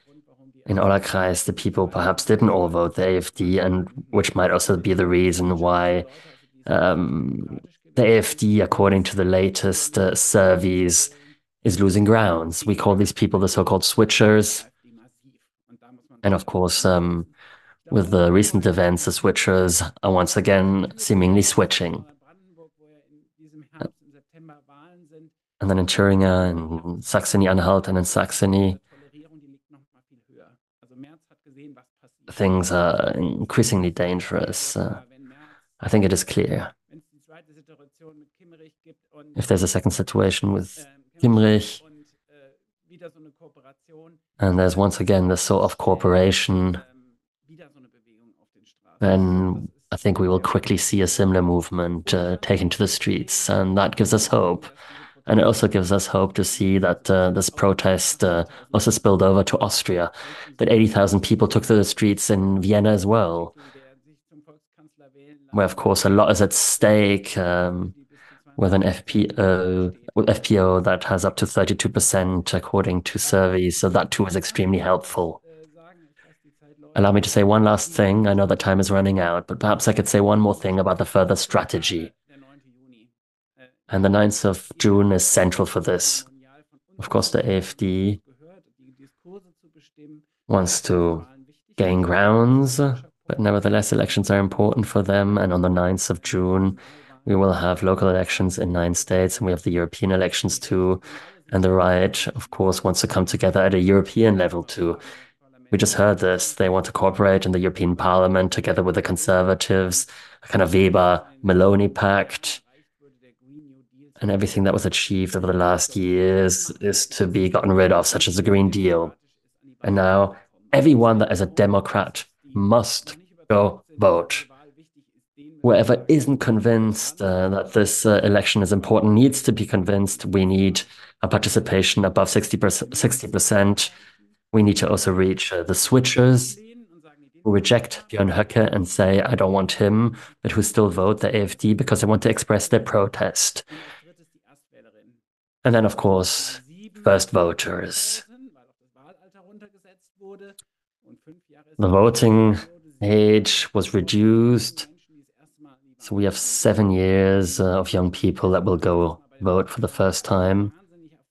in Orla-Kreis the people perhaps didn't all vote the AfD, and which might also be the reason why um, the AfD, according to the latest uh, surveys, is losing grounds. We call these people the so called switchers. And of course, um, with the recent events, the switchers are once again seemingly switching. And then in Thuringia, and Saxony Anhalt, and in Saxony, things are increasingly dangerous. Uh, I think it is clear. If there's a second situation with Kemmerich, and there's once again this sort of cooperation, then I think we will quickly see a similar movement uh, taken to the streets, and that gives us hope. And it also gives us hope to see that uh, this protest uh, also spilled over to Austria, that 80,000 people took to the streets in Vienna as well, where, of course, a lot is at stake um, with an FPÖ, FPÖ that has up to 32% according to surveys. So that too is extremely helpful. Allow me to say one last thing. I know that time is running out, but perhaps I could say one more thing about the further strategy. And the 9th of June is central for this. Of course, the AfD wants to gain grounds, but nevertheless, elections are important for them. And on the 9th of June, we will have local elections in nine states, and we have the European elections too. And the right, of course, wants to come together at a European level too. We just heard this. They want to cooperate in the European Parliament together with the Conservatives, a kind of Weber Meloni pact and everything that was achieved over the last years is to be gotten rid of, such as the Green Deal. And now everyone that is a Democrat must go vote. Whoever isn't convinced uh, that this uh, election is important needs to be convinced we need a participation above 60%. 60%. We need to also reach uh, the switchers who reject Björn Höcke and say, I don't want him, but who still vote the AfD because they want to express their protest. And then, of course, first voters. The voting age was reduced. So we have seven years uh, of young people that will go vote for the first time.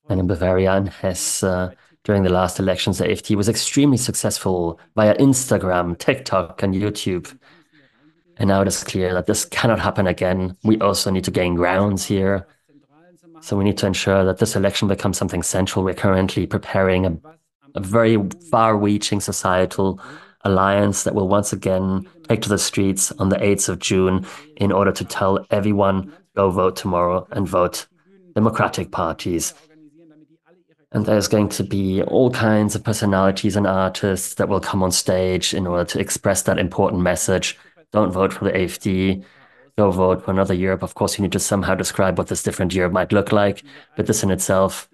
And in Bavaria and Hesse, uh, during the last elections, the AfD was extremely successful via Instagram, TikTok, and YouTube. And now it is clear that this cannot happen again. We also need to gain grounds here. So we need to ensure that this election becomes something central. We're currently preparing a, a very far reaching societal alliance that will once again take to the streets on the 8th of June in order to tell everyone go vote tomorrow and vote democratic parties. And there's going to be all kinds of personalities and artists that will come on stage in order to express that important message. Don't vote for the AfD go vote for another Europe. Of course, you need to somehow describe what this different Europe might look like, but this in itself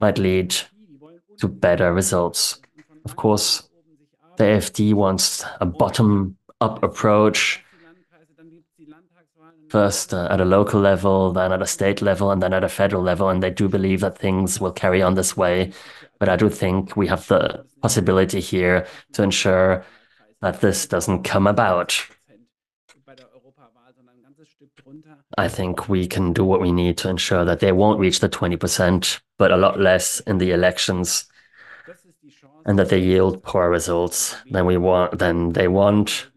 might lead to better results. Of course, the AfD wants a bottom-up approach, first uh, at a local level, then at a state level, and then at a federal level. And they do believe that things will carry on this way. But I do think we have the possibility here to ensure that this doesn't come about. I think we can do what we need to ensure that they won't reach the 20%, but a lot less in the elections, and that they yield poor results than we want than they want.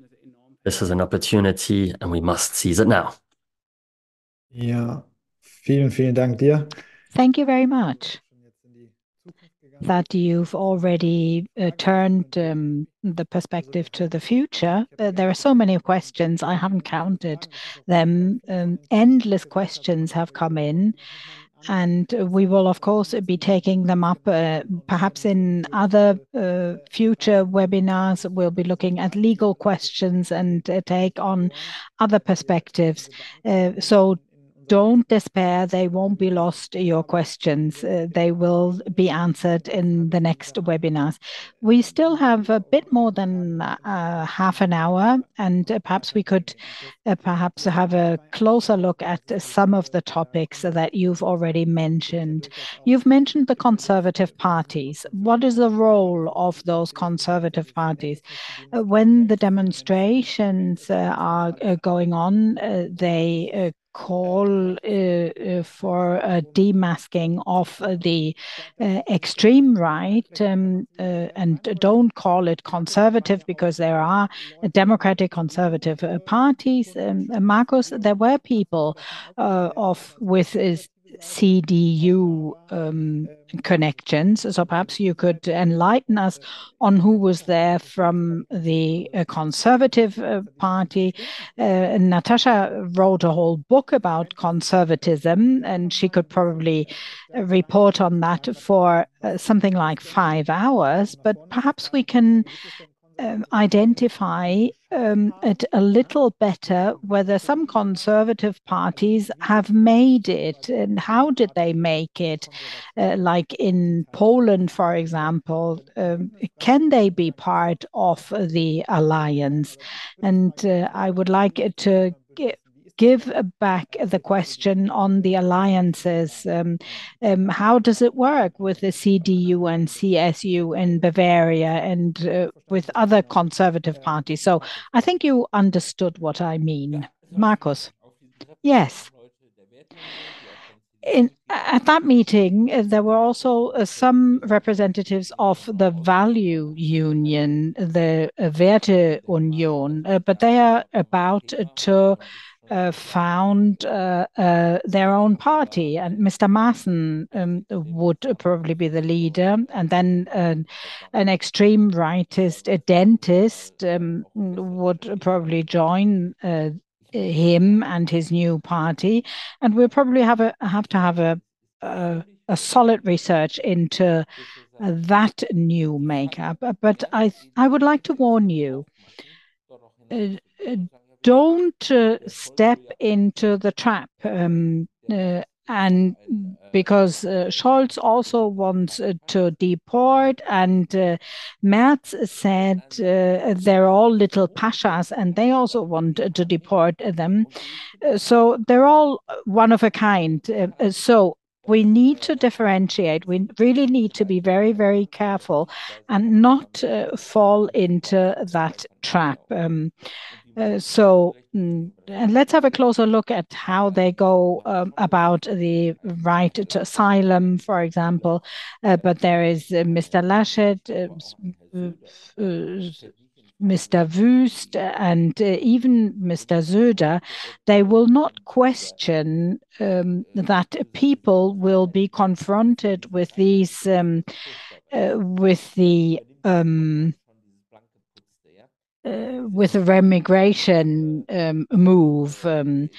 This is an opportunity and we must seize it now. Ja, vielen, vielen Dank dir. Thank you very much that you've already uh, turned um, the perspective to the future. Uh, there are so many questions, I haven't counted them. Um, endless questions have come in, and we will, of course, be taking them up uh, perhaps in other uh, future webinars. We'll be looking at legal questions and uh, take on other perspectives. Uh, so don't despair. They won't be lost, your questions. Uh, they will be answered in the next webinars. We still have a bit more than uh, half an hour, and uh, perhaps we could uh, perhaps have a closer look at some of the topics that you've already mentioned. You've mentioned the conservative parties. What is the role of those conservative parties? Uh, when the demonstrations uh, are going on, they call uh, uh, for a demasking of the uh, extreme right um, and don't call it conservative because there are democratic conservative parties. Um, Marcus, there were people of with CDU um, connections. So perhaps you could enlighten us on who was there from the uh, Conservative uh, Party. Uh, Natascha wrote a whole book about conservatism, and she could probably report on that for uh, something like five hours. But perhaps we can um, identify um, it a little better whether some conservative parties have made it and how did they make it? Uh, like in Poland, for example, um, can they be part of the alliance? And uh, I would like to give back the question on the alliances. Um, um, how does it work with the CDU and CSU in Bavaria and uh, with other conservative parties? So I think you understood what I mean. Marcus. Yes. In, at that meeting, uh, there were also uh, some representatives of the value union, the uh, Werte Union, uh, but they are about to uh, found uh, uh, their own party, and Mr. Maaßen um, would probably be the leader, and then an extreme rightist, a dentist, um, would probably join uh, him and his new party, and we'll probably have a have to have a a, a solid research into that new makeup. But I I would like to warn you. Uh, don't uh, step into the trap. Um, uh, and because uh, Scholz also wants uh, to deport, and uh, Merz said uh, they're all little pashas, and they also want to deport them. so they're all one of a kind. so we need to differentiate. We really need to be very, very careful and not fall into that trap. Um, uh, so, mm, and let's have a closer look at how they go um, about the right to asylum, for example. Uh, but there is uh, Mr. Laschet, Mr. Wüst, and even Mr. Söder. They will not question um, that people will be confronted with these, um, with the uh, with a remigration um, move. Um,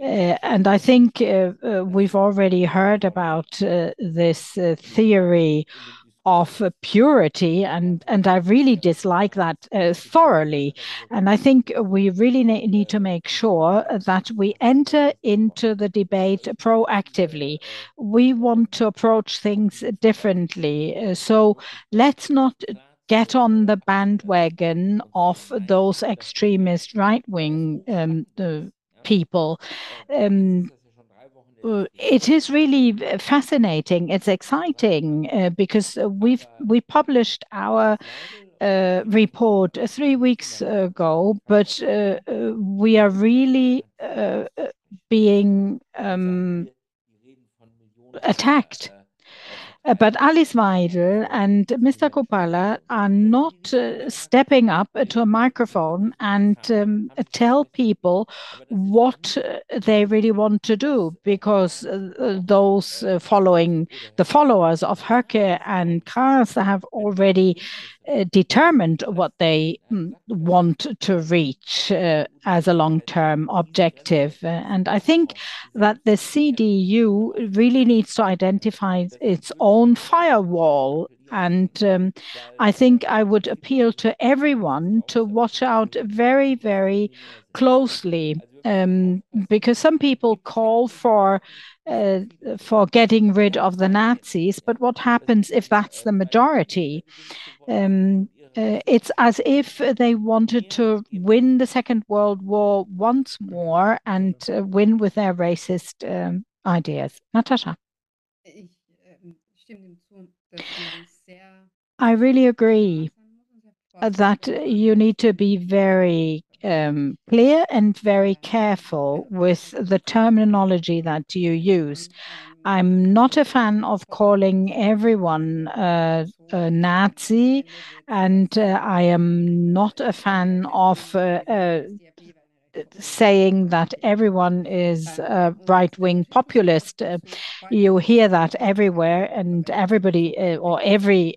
uh, and I think uh, uh we've already heard about uh, this uh, theory of purity, and, and I really dislike that thoroughly. And I think we really need to make sure that we enter into the debate proactively. We want to approach things differently. so let's not get on the bandwagon of those extremist right-wing um, people. Um, uh, it is really fascinating. It's exciting uh, because we've we published our uh, report three weeks ago, but we are really being um, attacked. Uh, Alice Weidel and Mr. Chrupalla are not uh, stepping up to a microphone and um, tell people what uh, they really want to do because those following the followers of Höcke and Kars have already Uh, determined what they mm, want to reach uh, as a long-term objective. Uh, and I think that the CDU really needs to identify its own firewall. And um, I think I would appeal to everyone to watch out very, very closely Um, because some people call for uh, for getting rid of the Nazis, but what happens if that's the majority? Um, uh, it's as if they wanted to win the Second World War once more and uh, win with their racist um, ideas. Natascha. I really agree that you need to be very Um, clear and very careful with the terminology that you use. I'm not a fan of calling everyone uh, a Nazi, and uh, I am not a fan of uh, saying that everyone is a right-wing populist. You hear that everywhere, and everybody or every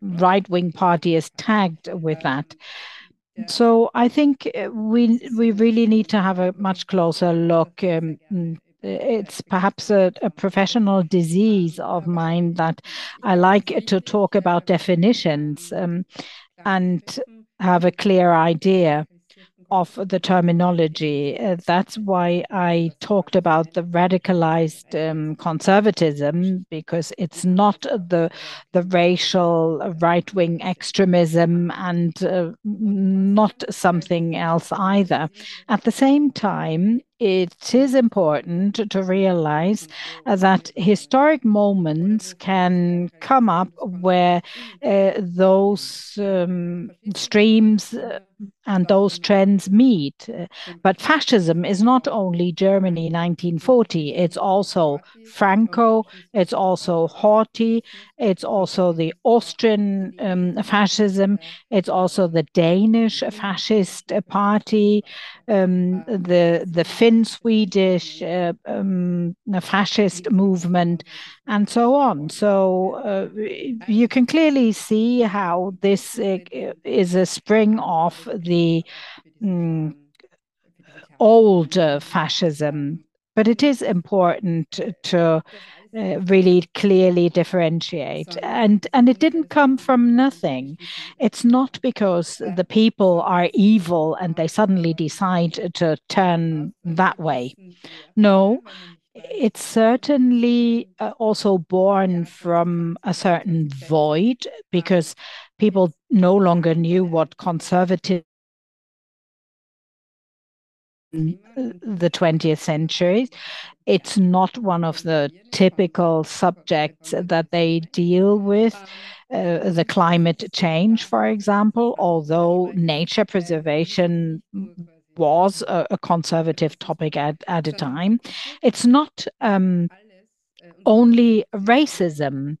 right-wing party is tagged with that. I think eh, we really need to have a much closer look. Um, mm, eh, it's perhaps a professional disease of mine that I like to talk about definitions um, and have a clear idea of the terminology. Uh, that's why I talked about the radicalized um, conservatism because it's not the the racial right-wing extremism and uh, not something else either. At the same time, it is important to realize that historic moments can come up where uh, those um, streams and those trends meet. Uh, but fascism is not only Germany 1940. It's also Franco. It's also Horthy. It's also the Austrian um, fascism. It's also the Danish fascist party, um, the the Finn-Swedish uh, um, fascist movement, and so on. So uh, you can clearly see how this uh, is a spring of the mm, old fascism. But it is important to uh, really clearly differentiate. And and it didn't come from nothing. It's not because the people are evil and they suddenly decide to turn that way. No, it's certainly uh, also born from a certain void because people no longer knew what conservative the 20th century. It's not one of the typical subjects that they deal with, uh, the climate change, for example, although nature preservation was a conservative topic at at a time. It's not um, only racism.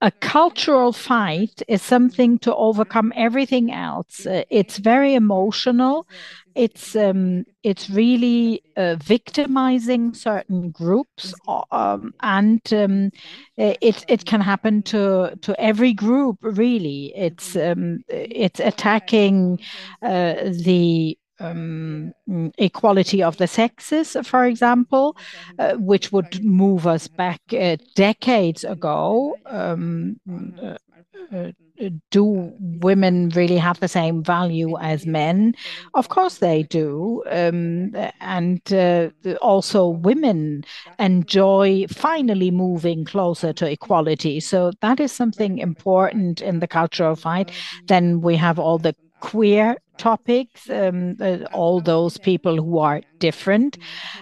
A cultural fight is something to overcome everything else. Uh, it's very emotional. It's um, it's really uh, victimizing certain groups, um, and um, uh, it it can happen to to every group, really. It's attacking uh, the equality of the sexes, for example, which would move us back decades ago do women really have the same value as men? Of course they do. Um, and uh, also, women enjoy finally moving closer to equality. So, that is something important in the cultural fight. Then we have all the queer topics, um, uh, all those people who are different,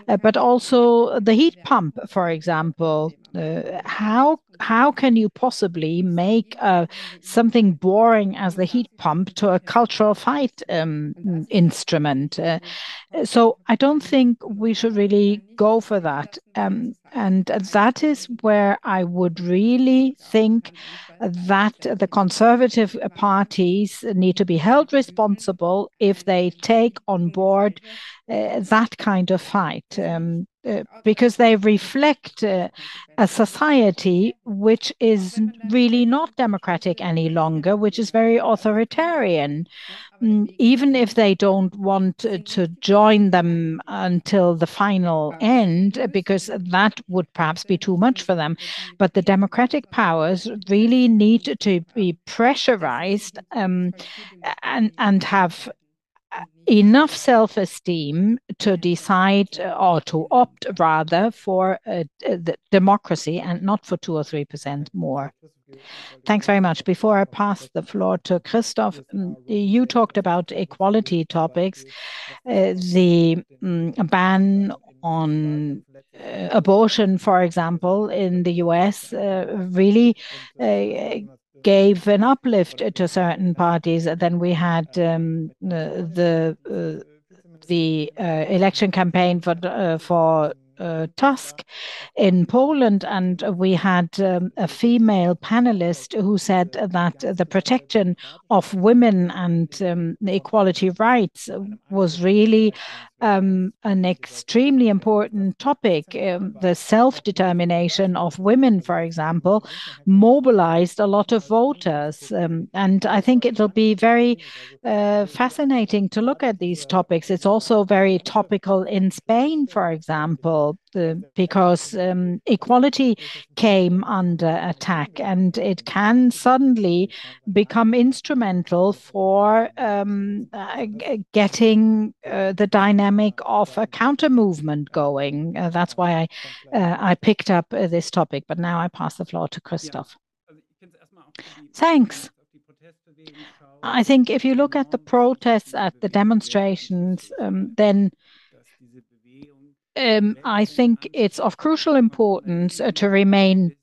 uh, but also the heat pump, for example. Uh, how how can you possibly make uh, something boring as the heat pump to a cultural fight um, instrument? Uh, so I don't think we should really go for that. Um, and that is where I would really think that the conservative parties need to be held responsible if they take on board uh, that kind of fight. Um, because they reflect uh, a society which is really not democratic any longer, which is very authoritarian. Mm, even if they don't want to join them until the final end, because that would perhaps be too much for them. But the democratic powers really need to be pressurized um, and, and have enough self esteem to decide uh, or to opt rather for uh, democracy and not for 2 or 3% more. Thanks very much. Before I pass the floor to Christoph, mm, you talked about equality topics, uh, the um, ban on uh, abortion, for example, in the US, uh, really uh, gave an uplift to certain parties. Then we had um, the uh, the uh, election campaign for uh, for uh, Tusk in Poland, and we had um, a female panelist who said that the protection of women and um, equality rights was really an extremely important topic. Um, the self determination of women, for example, mobilized a lot of voters. Um, and I think it'll be very uh, fascinating to look at these topics. It's also very topical in Spain, for example, the, because um, equality came under attack and it can suddenly become instrumental for um, uh, getting uh, the dynamic of a counter movement going. Uh, that's why I uh, I picked up uh, this topic. But now I pass the floor to Christoph. Thanks. I think if you look at the protests, at the demonstrations, um, then um, I think it's of crucial importance uh, to remain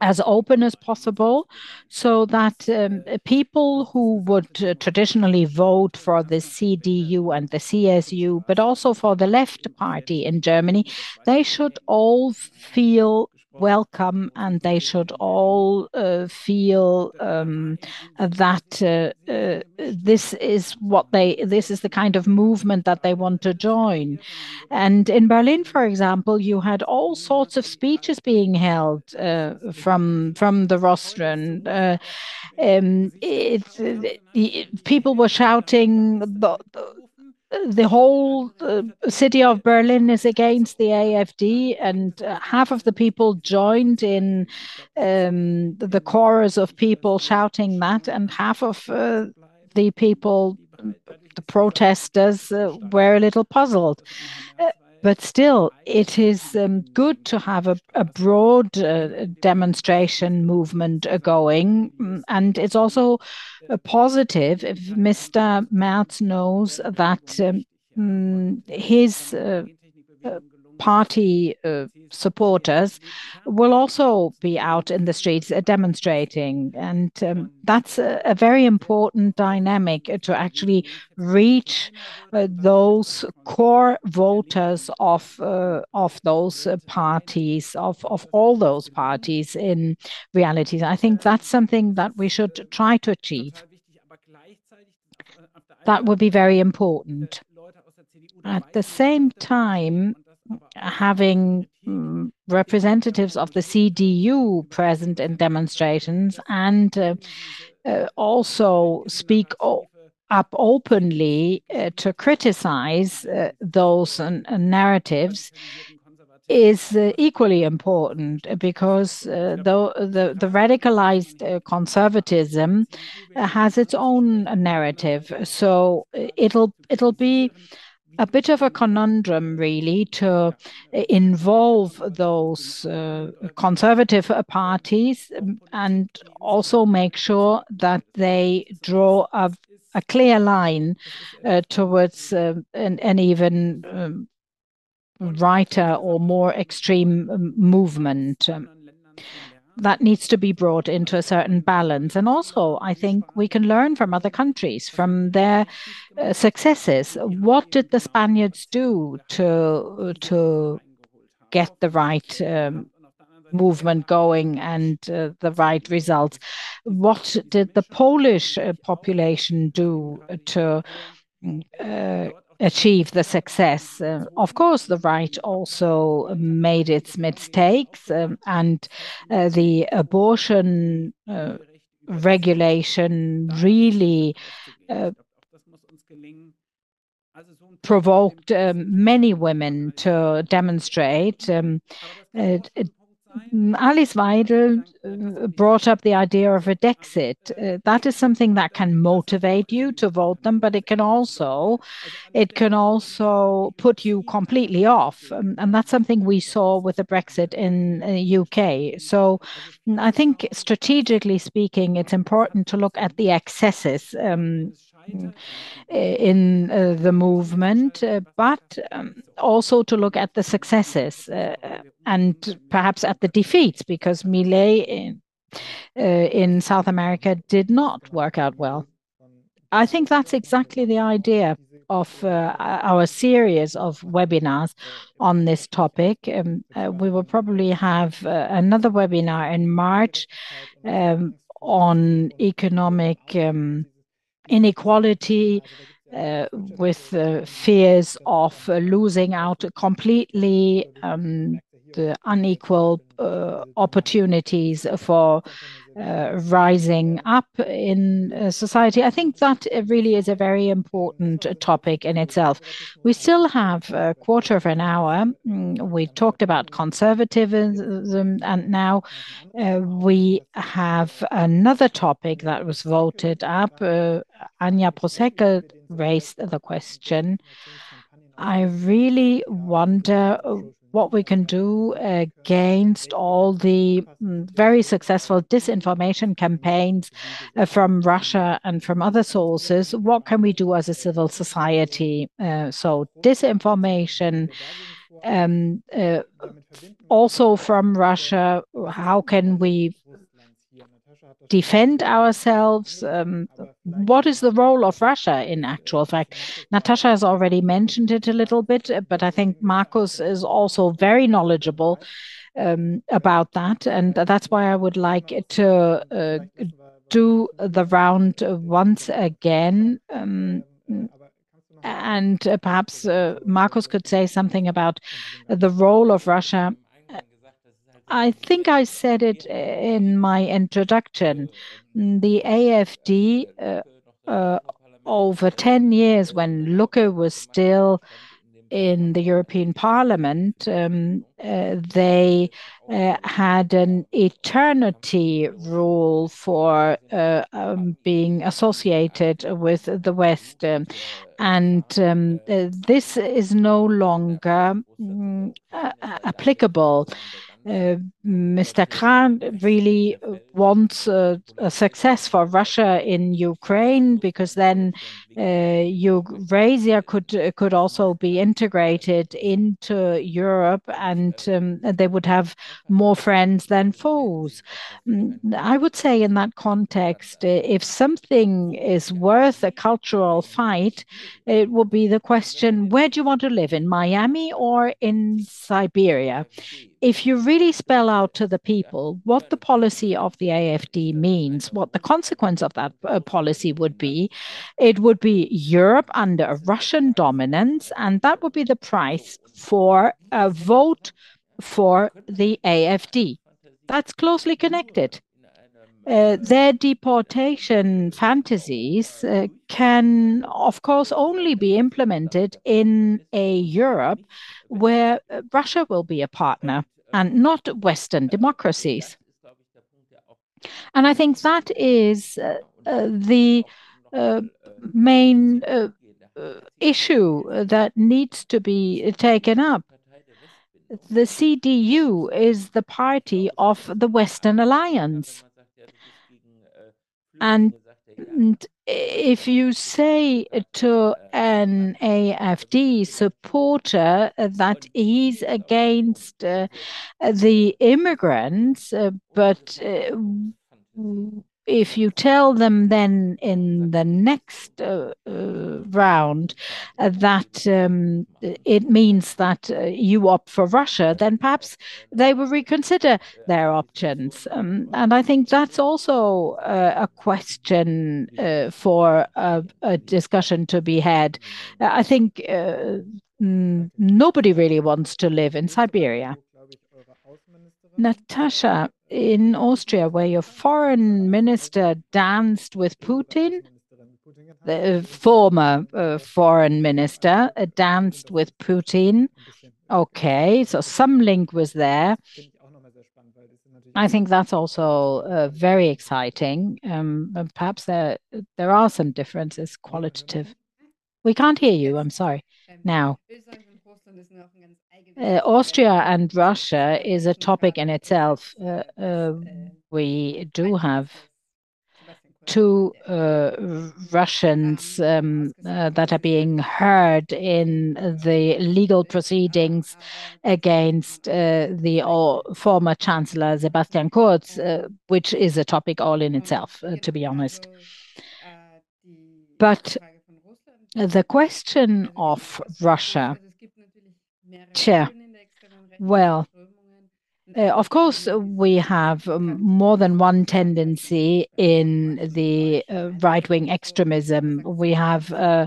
as open as possible so that um, people who would uh, traditionally vote for the CDU and the CSU, but also for the left party in Germany, they should all feel welcome and they should all uh, feel um, that uh, uh, this is what they this is the kind of movement that they want to join. And in berlin for example you had all sorts of speeches being held uh, from from the rostrum uh, um, people were shouting the, the the whole uh, city of Berlin is against the AFD, and uh, half of the people joined in um, the chorus of people shouting that, and half of uh, the people, the protesters, uh, were a little puzzled. Uh, but still, it is um, good to have a, a broad uh, demonstration movement going. Mm, and it's also positive if Mr. Merz knows that um, mm, his uh, uh, party uh, supporters will also be out in the streets uh, demonstrating. And um, that's a, a, very important dynamic to actually reach uh, those core voters of, uh, of those parties, of, of all those parties in reality. I think that's something that we should try to achieve. That would be very important. At the same time, having um, representatives of the CDU present in demonstrations and uh, uh, also speak up openly uh, to criticize uh, those narratives is equally important because the the radicalized conservatism has its own narrative. So it'll be a bit of a conundrum, really, to involve those uh, conservative parties um, and also make sure that they draw a clear line uh, towards uh, an even um, righter or more extreme um, movement. That needs to be brought into a certain balance. And also, I think we can learn from other countries, from their uh, successes. What did the Spaniards do to to get the right um, movement going and uh, the right results? What did the Polish uh, population do to achieve the success? Uh, of course, the right also made its mistakes, um, and uh, the abortion uh, regulation really provoked um, many women to demonstrate. Um, Mm, Alice Weidel uh, brought up the idea of a Dexit. Uh, that is something that can motivate you to vote them, but it can also it can also put you completely off. Um, and that's something we saw with the Brexit in uh, U.K. So mm, I think strategically speaking, it's important to look at the excesses um, Mm-hmm. in uh, the movement, uh, but um, also to look at the successes, uh, and perhaps at the defeats, because Milei in South America did not work out well. I think that's exactly the idea of our series of webinars on this topic. Um, we will probably have another webinar in March um, on economic inequality, uh, with fears of uh, losing out completely, um, the unequal uh, opportunities for Uh, rising up in uh, society. I think that uh, really is a very important topic in itself. We still have a quarter of an hour. Mm, we talked about conservatism, and now we have another topic that was voted up. Anja Proseckel raised the question. I really wonder what we can do against all the mm, very successful disinformation campaigns uh, from Russia and from other sources. What can we do as a civil society? Uh, so, disinformation, um, uh, also from Russia, how can we defend ourselves? Um, what is the role of Russia in actual fact? Natascha has already mentioned it a little bit, but I think Marcus is also very knowledgeable um, about that, and that's why I would like to uh, do the round once again. Um, and perhaps uh, Marcus could say something about the role of Russia. I think I said it uh, in my introduction. The AfD, uh, uh, over 10 years when Lucke was still in the European Parliament, um, they had an eternity rule for um, being associated with the West. Um, and this is no longer mm, applicable. Uh, Mr. Krah really wants a success for Russia in Ukraine because then uh, Eurasia could could also be integrated into Europe, and um, they would have more friends than foes. Mm, I would say in that context, uh, if something is worth a cultural fight, it will be the question, where do you want to live, in Miami or in Siberia? If you really spell out to the people what the policy of the AfD means, what the consequence of that uh, policy would be, it would be Europe under Russian dominance, and that would be the price for a vote for the AfD. That's closely connected. Uh, their deportation fantasies uh, can, of course, only be implemented in a Europe where Russia will be a partner and not Western democracies. And I think that is äh, äh, the äh, main issue that needs to be taken up. The CDU is the party of the Western alliance. If you say to an AfD supporter that he's against uh, the immigrants, uh, but uh, if you tell them then in the next uh, uh, round uh, that um, it means that you opt for Russia, then perhaps they will reconsider their options. Um, and I think that's also a question for a discussion to be had. I think nobody really wants to live in Siberia. Natascha, in Austria, where your foreign minister danced with Putin, the uh, former uh, foreign minister uh, danced with Putin. Okay, so some link was there. I think that's also very exciting. Um, perhaps there are some differences qualitative. We can't hear you. I'm sorry. Now, Äh, Austria and Russia is a topic in itself. Uh, uh, we do have two uh, Russians um, that are being heard in the legal proceedings against the former Chancellor Sebastian Kurz, which is a topic all in itself, to be honest. But the question of Russia, Chair, well, eh, of course, we have um, more than one tendency in the uh, right-wing extremism. We have uh,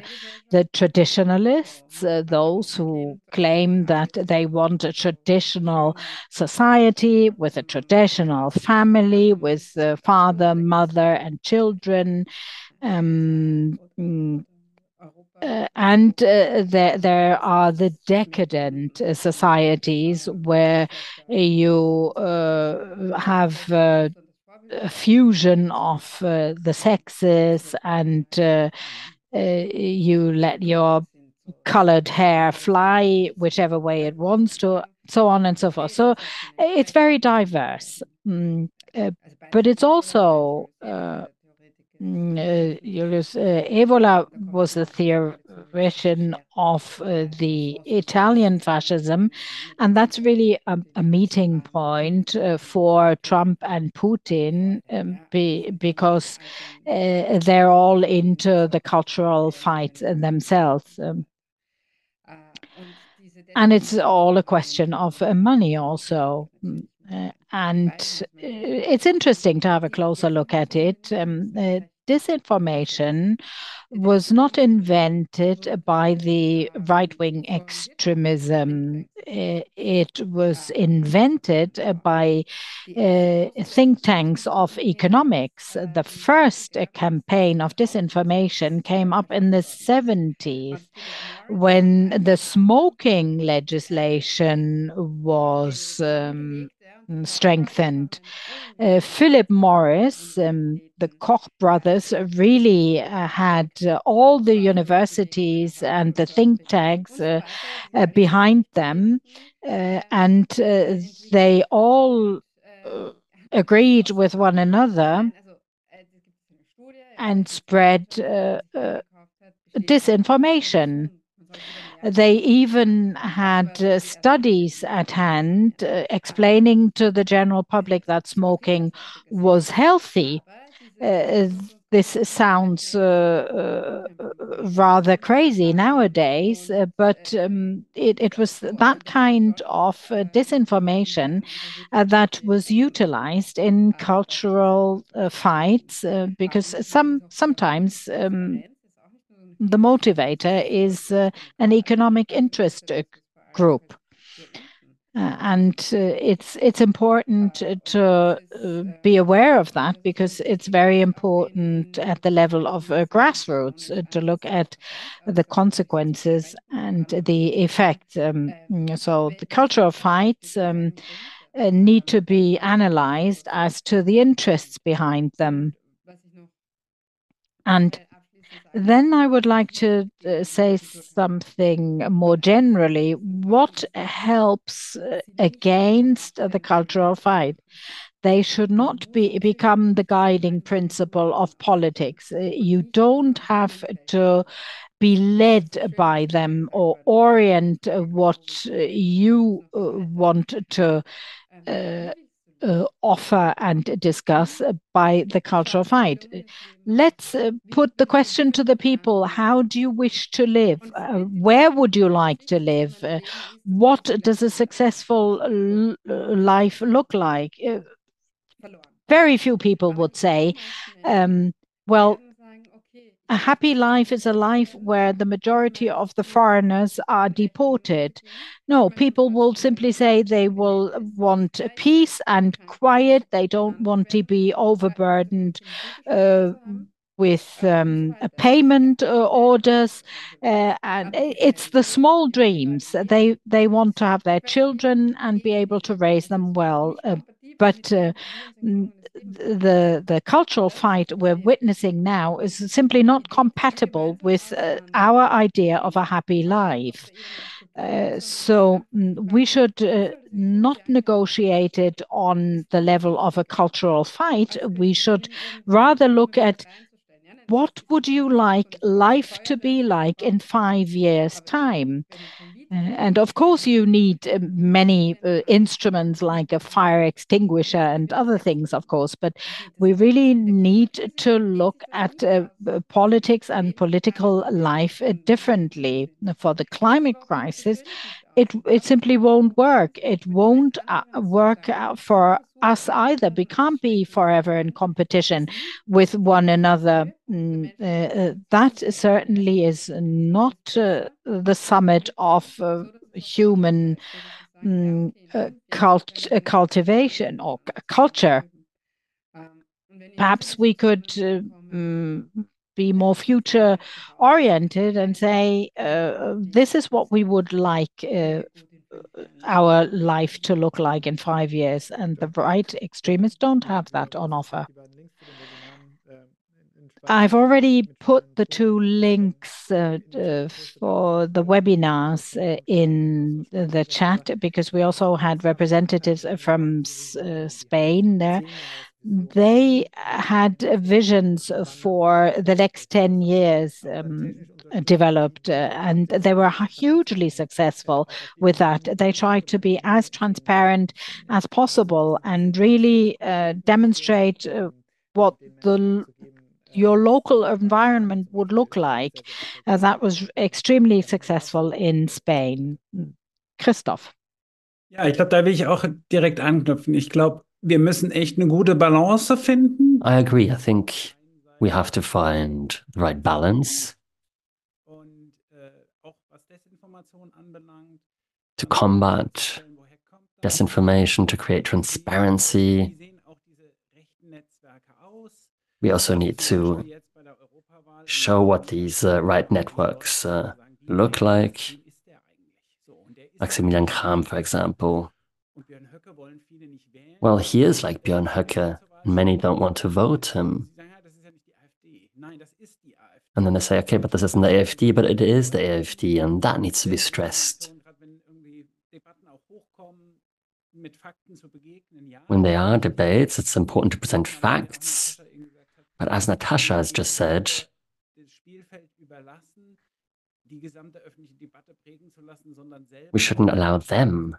the traditionalists, uh, those who claim that they want a traditional society with a traditional family, with father, mother, and children. Um, Uh, and uh, there there are the decadent uh, societies where you have a fusion of the sexes and you let your colored hair fly whichever way it wants to, so on and so forth. So It is very diverse. Mm, but It is also, Mm, uh, Julius uh, Evola was a theoretician of uh, the Italian fascism. And That is really a meeting point for Trump and Putin um, because they are all into the cultural fight themselves. Um. And It is all a question of money also. Mm, and It is interesting to have a closer look at it. Um, Disinformation was not invented by the right-wing extremism. It was invented by uh, think tanks of economics. The first campaign of disinformation came up in the 70s when the smoking legislation was um, strengthened. Mm-hmm. Uh, Philip Morris, um, the Koch brothers, really uh, had uh, all the universities and the think tanks behind them. And they all agreed with one another and spread disinformation. They even had uh, studies at hand uh, explaining to the general public that smoking was healthy. Uh, this sounds rather crazy nowadays, but um, it it, was that kind of disinformation that was utilized in cultural fights because some sometimes um, the motivator is an economic interest group. Uh, and uh, it's it's important to uh, be aware of that because it's very important at the level of uh, grassroots uh, to look at the consequences and the effect. Um, so the cultural fights um, uh, need to be analyzed as to the interests behind them. And then I would like to uh, say something more generally. What helps uh, against the cultural fight? They should not be become the guiding principle of politics. Uh, you don't have to be led by them or orient what you want to uh, uh, offer and discuss by the cultural fight. Let's uh, put the question to the people how do you wish to live? Uh, where would you like to live? Uh, what does a successful life look like? Uh, very few people would say, um, well, a happy life is a life where the majority of the foreigners are deported. No, people will simply say they will want peace and quiet. They don't want to be overburdened uh, with um, payment uh, orders, uh, and it's the small dreams. They they want to have their children and be able to raise them well. Uh, but uh, the the cultural fight we're witnessing now is simply not compatible with uh, our idea of a happy life. Uh, so mm, we should uh, not negotiate it on the level of a cultural fight. We should rather look at what would you like life to be like in five years' time? And of course, you need uh, many uh, instruments like a fire extinguisher and other things, of course, but we really need to look at uh, politics and political life differently. For the climate crisis, it, it simply won't work. It won't uh, work for us either. We can't be forever in competition with one another. Mm, uh, uh, that certainly is not uh, the summit of uh, human um, cult cultivation or culture. Perhaps we could um, be more future oriented and say, uh, this is what we would like uh, our life to look like in five years. And the right extremists don't have that on offer. I've already put the two links uh, uh, for the webinars uh, in the chat because we also had representatives from uh, Spain there they had visions for the next 10 years um, developed uh, and they were hugely successful with that. They tried to be as transparent as possible and really uh, demonstrate uh, what the your local environment would look like. Uh, that was extremely successful in Spain. Christoph. Ja, ich glaube, da will ich auch direkt anknüpfen. Ich glaube, wir müssen echt eine gute Balance finden. I agree. I think we have to find the right balance. To combat disinformation, to create transparency. We also need to show what these uh, right networks uh, look like. Maximilian Krah, for example, well, he is like Björn Höcke, and many don't want to vote him. And then they say, okay, but this isn't the AFD, but it is the AFD, and that needs to be stressed. When there are debates, it's important to present facts. But as Natascha has just said, we shouldn't allow them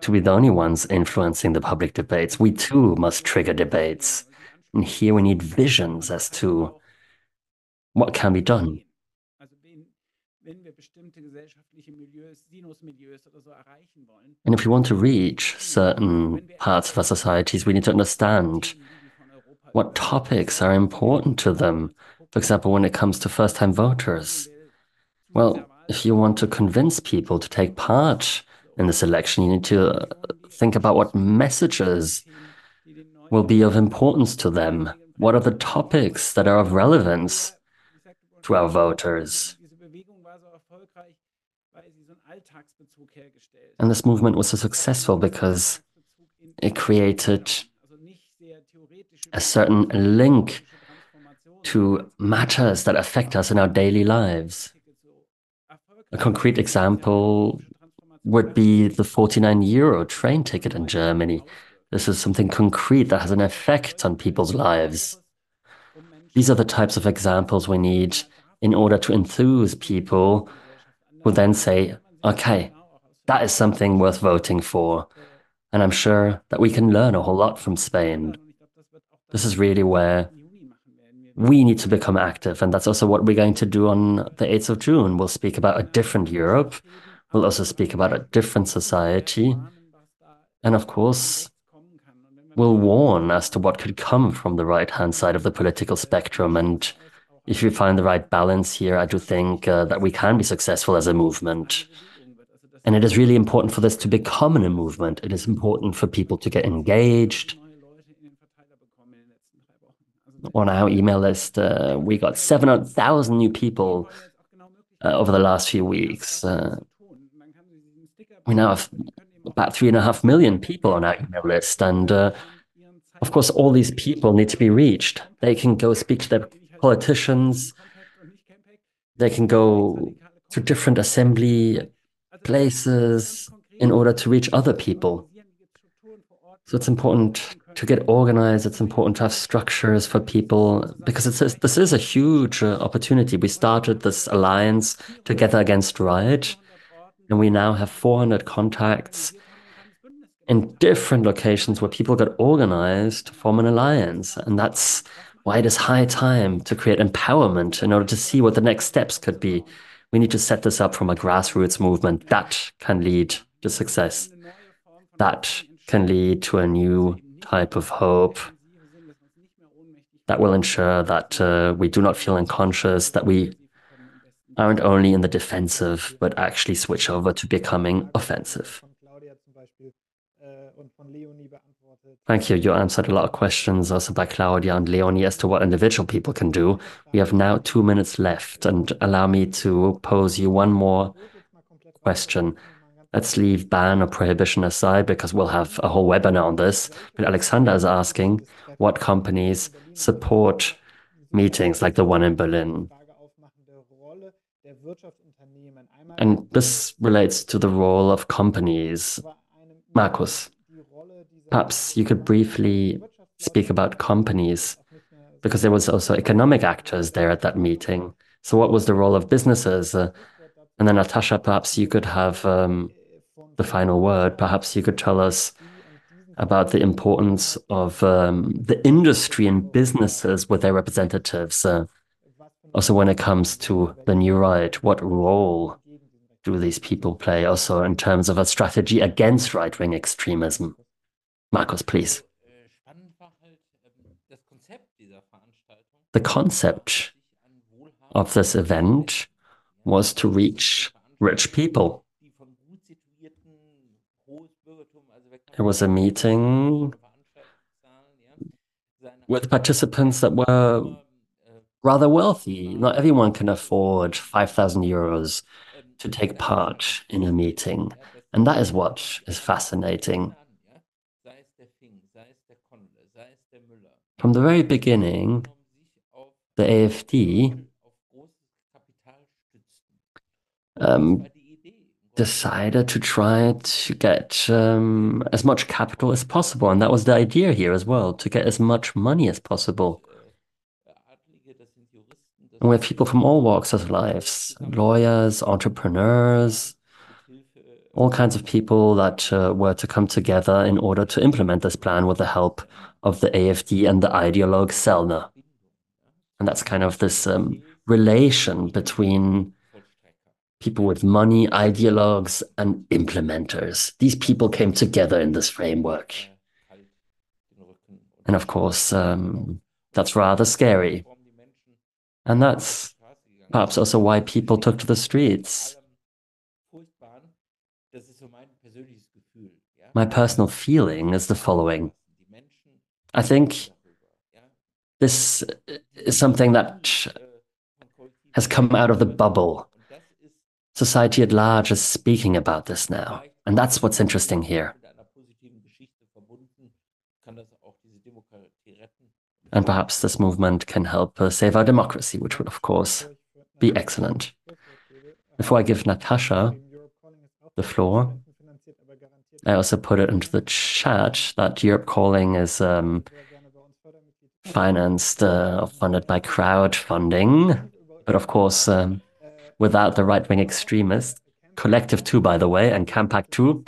to be the only ones influencing the public debates. We too must trigger debates. And here we need visions as to what can be done. And if we want to reach certain parts of our societies, we need to understand what topics are important to them. For example, when it comes to first time voters. Well, if you want to convince people to take part in this election. You need to uh, think about what messages will be of importance to them. What are the topics that are of relevance to our voters? And this movement was so successful because it created a certain link to matters that affect us in our daily lives. A concrete example would be the 49 euro train ticket in Germany. This is something concrete that has an effect on people's lives. These are the types of examples we need in order to enthuse people who then say, okay, that is something worth voting for. And I'm sure that we can learn a whole lot from Spain. This is really where we need to become active. And that's also what we're going to do on the 8th of June. We'll speak about a different Europe. We'll also speak about a different society. And of course, we'll warn as to what could come from the right hand side of the political spectrum. And if we find the right balance here, I do think uh, that we can be successful as a movement. And it is really important for this to become a movement. It is important for people to get engaged. On our email list, uh, we got 700,000 new people uh, over the last few weeks. We now have about three and a half million people on our email list. And uh, of course, all these people need to be reached. They can go speak to their politicians, they can go to different assembly places in order to reach other people. So it's important to get organized. It's important to have structures for people because it's this is a huge uh, opportunity. We started this alliance together against Riot, and we now have 400 contacts in different locations where people got organized to form an alliance. And that's why it is high time to create empowerment in order to see what the next steps could be. We need to set this up from a grassroots movement that can lead to success, that can lead to a new type of hope that will ensure that uh, we do not feel unconscious, that we aren't only in the defensive, but actually switch over to becoming offensive. Thank you. You answered a lot of questions also by Claudia and Leonie as to what individual people can do. We have now two minutes left, and allow me to pose you one more question. Let's leave ban or prohibition aside because we'll have a whole webinar on this. But Alexander is asking what companies support meetings like the one in Berlin. And this relates to the role of companies. Marcus. Perhaps you could briefly speak about companies, because there was also economic actors there at that meeting. So what was the role of businesses? Uh, and then Natascha, perhaps you could have um, the final word. Perhaps you could tell us about the importance of um, the industry and businesses with their representatives. Uh, also, when it comes to the new right, what role do these people play also in terms of a strategy against right wing extremism? Marcus, please. The concept of this event was to reach rich people. It was a meeting with participants that were rather wealthy. Not everyone can afford 5,000 euros to take part in a meeting. And that is what is fascinating. From the very beginning, the AFD um, decided to try to get um, as much capital as possible. And that was the idea here as well, to get as much money as possible. And we have people from all walks of life lawyers, entrepreneurs, all kinds of people that uh, were to come together in order to implement this plan with the help of the AFD and the ideologue Sellner. And that's kind of this um, relation between people with money, ideologues, and implementers. These people came together in this framework. And of course, um, that's rather scary. And that's perhaps also why people took to the streets. My personal feeling is the following. I think this is something that has come out of the bubble. Society at large is speaking about this now, and that's what's interesting here. And perhaps this movement can help uh, save our democracy, which would, of course, be excellent. Before I give Natascha the floor, I also put it into the chat that Europe Calling is um, financed uh, or funded by crowdfunding. But of course, um, without the right wing extremists, Correctiv 2, by the way, and Campact 2,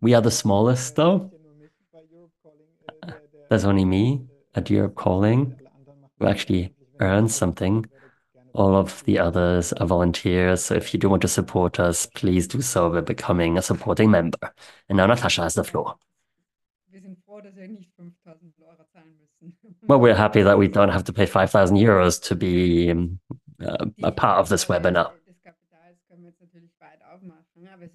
we are the smallest, though. There's only me at Europe Calling who actually earns something. All of the others are volunteers, so if you do want to support us, please do so by becoming a supporting member. And now Natascha has the floor. Well, we're happy that we don't have to pay 5,000 euros to be um, uh, a part of this webinar.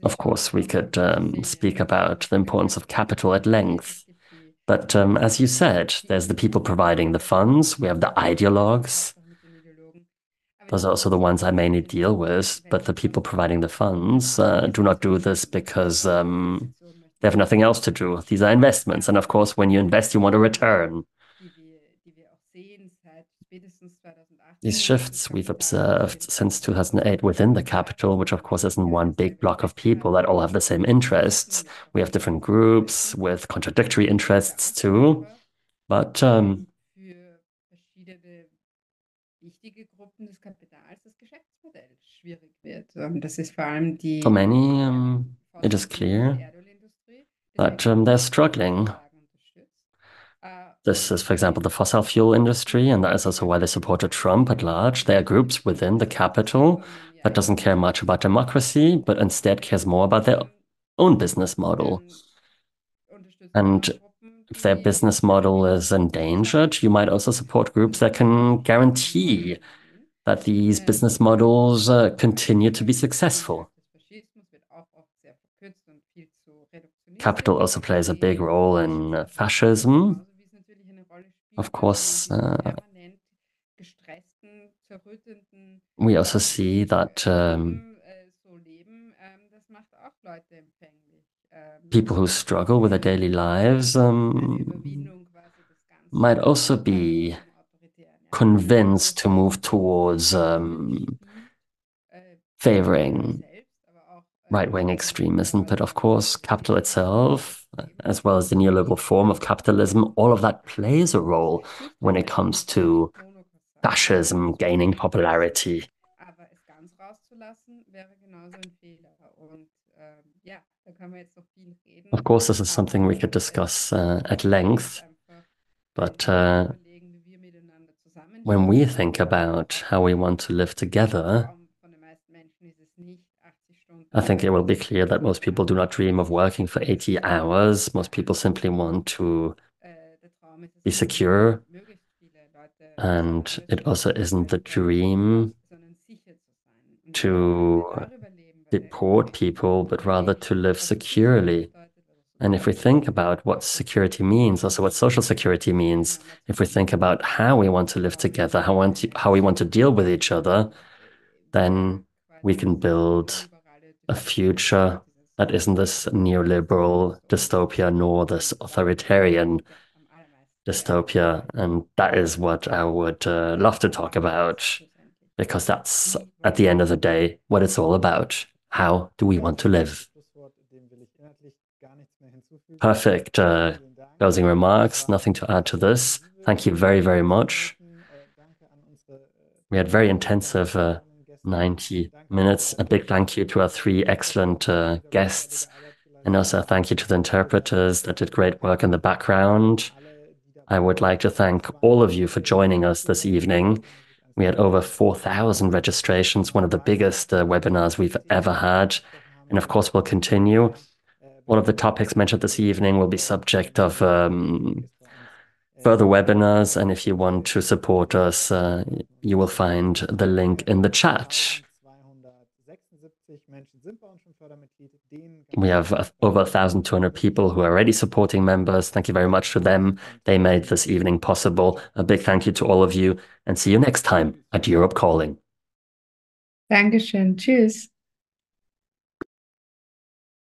Of course, we could um, speak about the importance of capital at length. But um, as you said, there's the people providing the funds, we have the ideologues, those are also the ones I mainly deal with, but the people providing the funds uh, do not do this because um, they have nothing else to do. These are investments. And of course, when you invest, you want a return. These shifts we've observed since 2008 within the capital, which of course isn't one big block of people that all have the same interests. We have different groups with contradictory interests too. But um, For many, um, it is clear that um, they're struggling. This is, for example, the fossil fuel industry, and that is also why they supported Trump at large. There are groups within the capital that doesn't care much about democracy, but instead cares more about their own business model. And if their business model is endangered, you might also support groups that can guarantee that these business models uh, continue to be successful. Capital also plays a big role in uh, fascism. Of course, uh, we also see that um, people who struggle with their daily lives um, might also be convinced to move towards um, favoring right wing extremism. But of course, capital itself, as well as the neoliberal form of capitalism, all of that plays a role when it comes to fascism gaining popularity. Of course, this is something we could discuss uh, at length, but uh, when we think about how we want to live together, I think it will be clear that most people do not dream of working for 80 hours. Most people simply want to be secure. And it also isn't the dream to deport people, but rather to live securely. And if we think about what security means, also what social security means, if we think about how we want to live together, how, want to, how we want to deal with each other, then we can build a future that isn't this neoliberal dystopia nor this authoritarian dystopia. And that is what I would uh, love to talk about, because that's, at the end of the day, what it's all about. How do we want to live? Perfect uh, closing remarks. Nothing to add to this. Thank you very, very much. We had very intensive uh, 90 minutes. A big thank you to our three excellent uh, guests. And also thank you to the interpreters that did great work in the background. I would like to thank all of you for joining us this evening. We had over 4,000 registrations, one of the biggest uh, webinars we've ever had. And of course, we'll continue. One of the topics mentioned this evening will be subject of um, further webinars. And if you want to support us, uh, you will find the link in the chat. We have uh, over 1,200 people who are already supporting members. Thank you very much to them. They made this evening possible. A big thank you to all of you and see you next time at Europe Calling. Dankeschön. Tschüss.